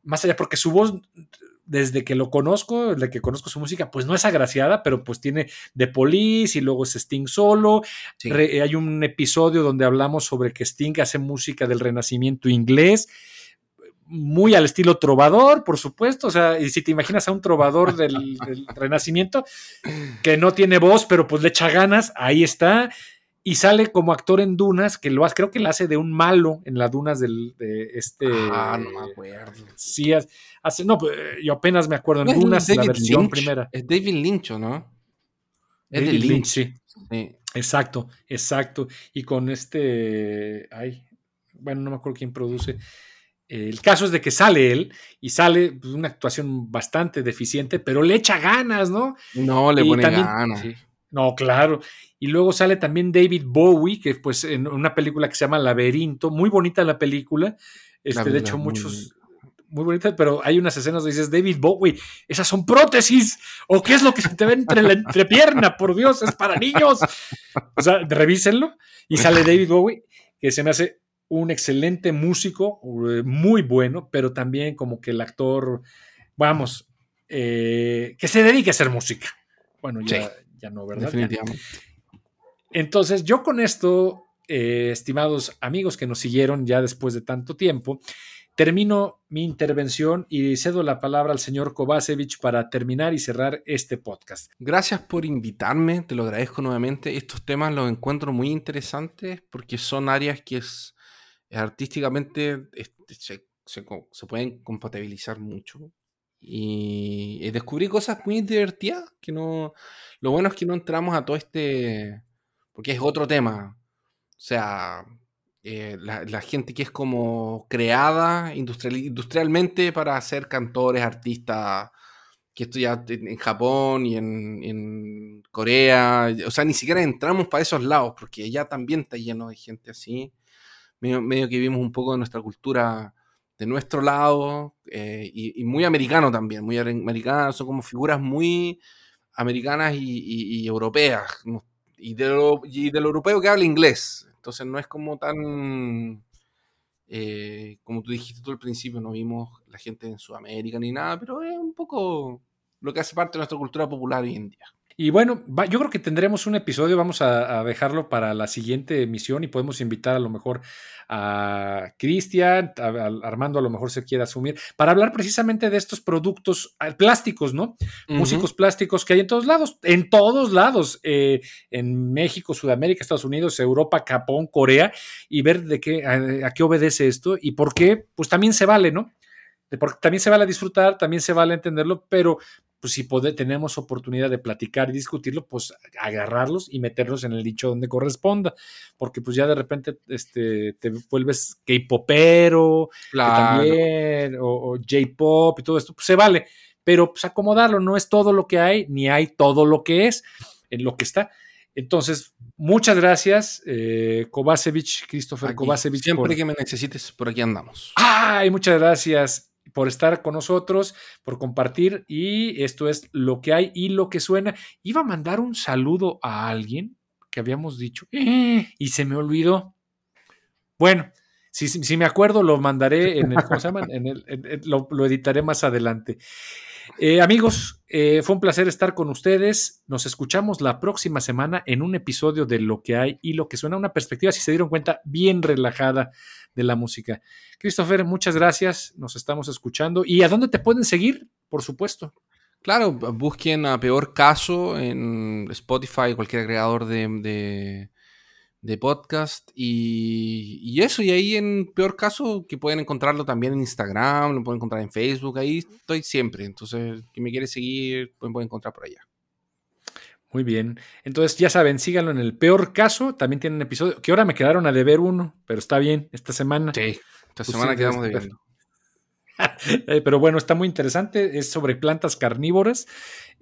más allá, porque su voz, desde que lo conozco, desde que conozco su música, pues no es agraciada, pero pues tiene The Police y luego es Sting solo. Sí. Re- hay un episodio donde hablamos sobre que Sting hace música del renacimiento inglés, muy al estilo trovador, por supuesto. O sea, y si te imaginas a un trovador del, del renacimiento que no tiene voz, pero pues le echa ganas, ahí está. Y sale como actor en Dunas, que lo hace, creo que lo hace de un malo en las Dunas del, de este. Ah, no me acuerdo. Sí, hace, no, pues, yo apenas me acuerdo en No Dunas, la David versión Lynch, primera. Es David Lynch, ¿o no? Es de David Lynch. Lynch, sí. Sí. Exacto, exacto. Y con este, ay, bueno, no me acuerdo quién produce. El caso es de que sale él y sale pues, una actuación bastante deficiente, pero le echa ganas, ¿no? No, le Y pone también- ganas. sí. No, claro. Y luego sale también David Bowie, que pues en una película que se llama Laberinto, muy bonita la película. Este, de verdad, hecho, muchos, muy bonita, pero hay unas escenas donde dices, David Bowie, esas son prótesis, o qué es lo que se te ve entre la entrepierna, por Dios, es para niños. O sea, revísenlo. Y sale David Bowie, que se me hace un excelente músico, eh, muy bueno, pero también como que el actor, vamos, eh, que se dedique a hacer música. Bueno, ya, Sí. ya no, ¿verdad? Definitivamente. Entonces, yo con esto, eh, estimados amigos que nos siguieron ya después de tanto tiempo, termino mi intervención y cedo la palabra al señor Kovacevic para terminar y cerrar este podcast. Gracias por invitarme, te lo agradezco nuevamente. Estos temas los encuentro muy interesantes porque son áreas que es, artísticamente este, se, pueden compatibilizar mucho. Y, descubrí cosas muy divertidas que no... Lo bueno es que no entramos a todo este... Porque es otro tema. O sea, eh, la, gente que es como creada industrial- industrialmente para ser cantores, artistas, que esto ya en en Japón y en, en Corea, o sea, ni siquiera entramos para esos lados, porque ya también está lleno de gente así, medio, que vimos un poco de nuestra cultura de nuestro lado, eh, y, muy americano también, muy americano, son como figuras muy americanas y, europeas, y de, lo, del europeo que habla inglés, entonces no es como tan... eh, como tú dijiste tú al principio, no vimos la gente en Sudamérica ni nada, pero es un poco lo que hace parte de nuestra cultura popular hoy en día. Y bueno, va- yo creo que tendremos un episodio, vamos a, a dejarlo para la siguiente emisión y podemos invitar a lo mejor a Cristian, a- a Armando a lo mejor se quiere asumir, para hablar precisamente de estos productos ah, plásticos, ¿no? músicos plásticos que hay en todos lados, en todos lados, eh, en México, Sudamérica, Estados Unidos, Europa, Japón, Corea, y ver de qué, a, a qué obedece esto y por qué, pues también se vale, ¿no? De por- también se vale disfrutar, también se vale entenderlo, pero pues si pode- tenemos oportunidad de platicar y discutirlo, pues agarrarlos y meterlos en el dicho donde corresponda, porque pues ya de repente este, te vuelves K-popero, Claro. también, o, o J-pop y todo esto, pues se vale, pero pues acomodarlo, no es todo lo que hay, ni hay todo lo que es. en lo que está. Entonces, muchas gracias, eh, Kovacevic, Christopher Aquí, Kovacevic. Siempre por- que me necesites, por aquí andamos. Ay, muchas gracias por estar con nosotros, por compartir. Y esto es lo que hay y lo que suena. Iba a mandar un saludo a alguien que habíamos dicho y se me olvidó. Bueno, si, si- me acuerdo, lo mandaré en el, ¿cómo se llaman? En el- en- en- lo, lo editaré más adelante. Eh, amigos, eh, fue un placer estar con ustedes. Nos escuchamos la próxima semana en un episodio de Lo que hay y lo que suena, una perspectiva, si se dieron cuenta, bien relajada de la música. Christopher, muchas gracias. Nos estamos escuchando. ¿Y a dónde te pueden seguir? Por supuesto. Claro, busquen a Peor Caso en Spotify, cualquier agregador de, de, de podcast. Y, y eso, y ahí en Peor Caso, que pueden encontrarlo también en Instagram, lo pueden encontrar en Facebook, ahí estoy siempre. Entonces, quien me quiere seguir, pues me puede encontrar por allá. Muy bien. Entonces, ya saben, síganlo en el peor caso. También tienen episodio. Que ahora me quedaron a deber uno, pero está bien, esta semana. Sí, esta Pues semana sí, quedamos debiendo. Eh, pero bueno, está muy interesante. Es sobre plantas carnívoras.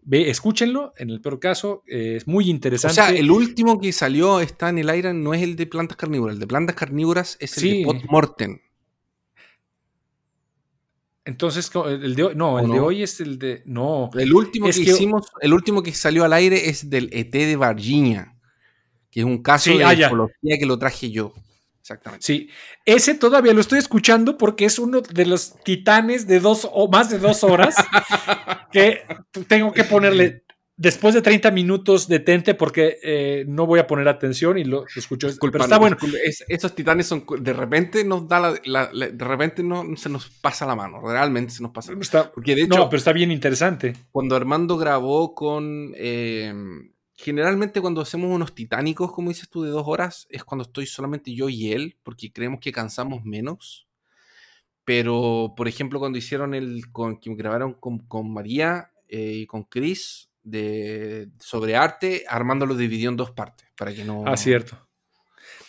Ve, escúchenlo. En el peor caso, eh, es muy O interesante. sea, el último que salió está en el aire, no es el de plantas carnívoras. El de plantas carnívoras es el Sí. de Pot Morten. Entonces, el de hoy, no, ¿O el de hoy es el de. No. El último Es que, que- hicimos, el último que salió al aire es del ET de Virginia, que es un caso Sí, de ah, ecología que lo traje yo. Exactamente. Sí, ese todavía lo estoy escuchando porque es uno de los titanes de dos o más de dos horas que tengo que ponerle después de 30 minutos detente porque eh, no voy a poner atención y lo, escucho. Pero Disculpa, está no, bueno. es- esos titanes son de repente nos da la, la- la- de repente no se nos pasa la mano, realmente se nos pasa. la mano. Está- Porque de hecho, no, pero está bien interesante. cuando Armando grabó con eh, generalmente cuando hacemos unos titánicos, como dices tú, de dos horas, es cuando estoy solamente yo y él, porque creemos que cansamos menos. Pero, por ejemplo, cuando hicieron el con que grabaron con, con María eh, y con Chris de sobre arte, Armando lo dividió en dos partes para que no. Ah, cierto.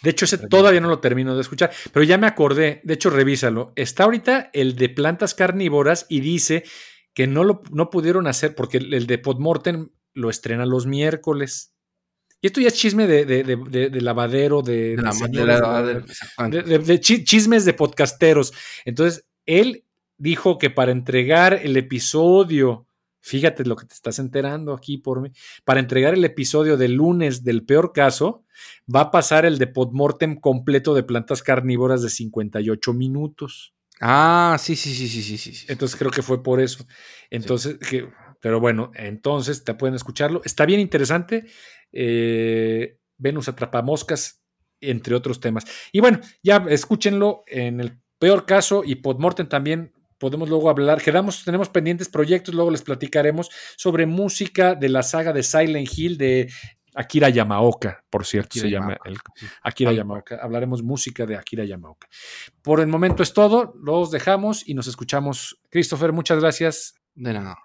De hecho, ese todavía no lo termino de escuchar, pero ya me acordé. De hecho, revísalo. Está ahorita el de plantas carnívoras y dice que no lo no pudieron hacer porque el, el de Podmortem lo estrena los miércoles. Y esto ya es chisme de, de- de- de- de lavadero, de, de la- de chismes de podcasteros. Entonces, él dijo que para entregar el episodio, fíjate lo que te estás enterando aquí por mí, para entregar el episodio del lunes del peor caso, va a pasar el de Podmortem completo de plantas carnívoras de 58 minutos. Ah, sí, sí, sí, sí, sí, sí. sí. Entonces creo que fue por eso. Entonces, que, pero bueno, entonces te pueden escucharlo. Está bien interesante. eh, Venus Atrapamoscas, entre otros temas. Y bueno, ya escúchenlo en el peor caso y Podmortem también. Podemos luego hablar, quedamos, tenemos pendientes proyectos, luego les platicaremos sobre música de la saga de Silent Hill de Akira Yamaoka, por cierto, Akira se llama el. Akira Yamaoka. Hablaremos música de Akira Yamaoka. Por el momento es todo, los dejamos y nos escuchamos. Christopher, muchas gracias. De nada.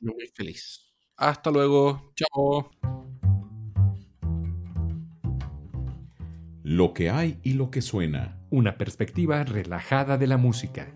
Muy feliz. Hasta luego. Chao. Lo que hay y lo que suena. Una perspectiva relajada de la música.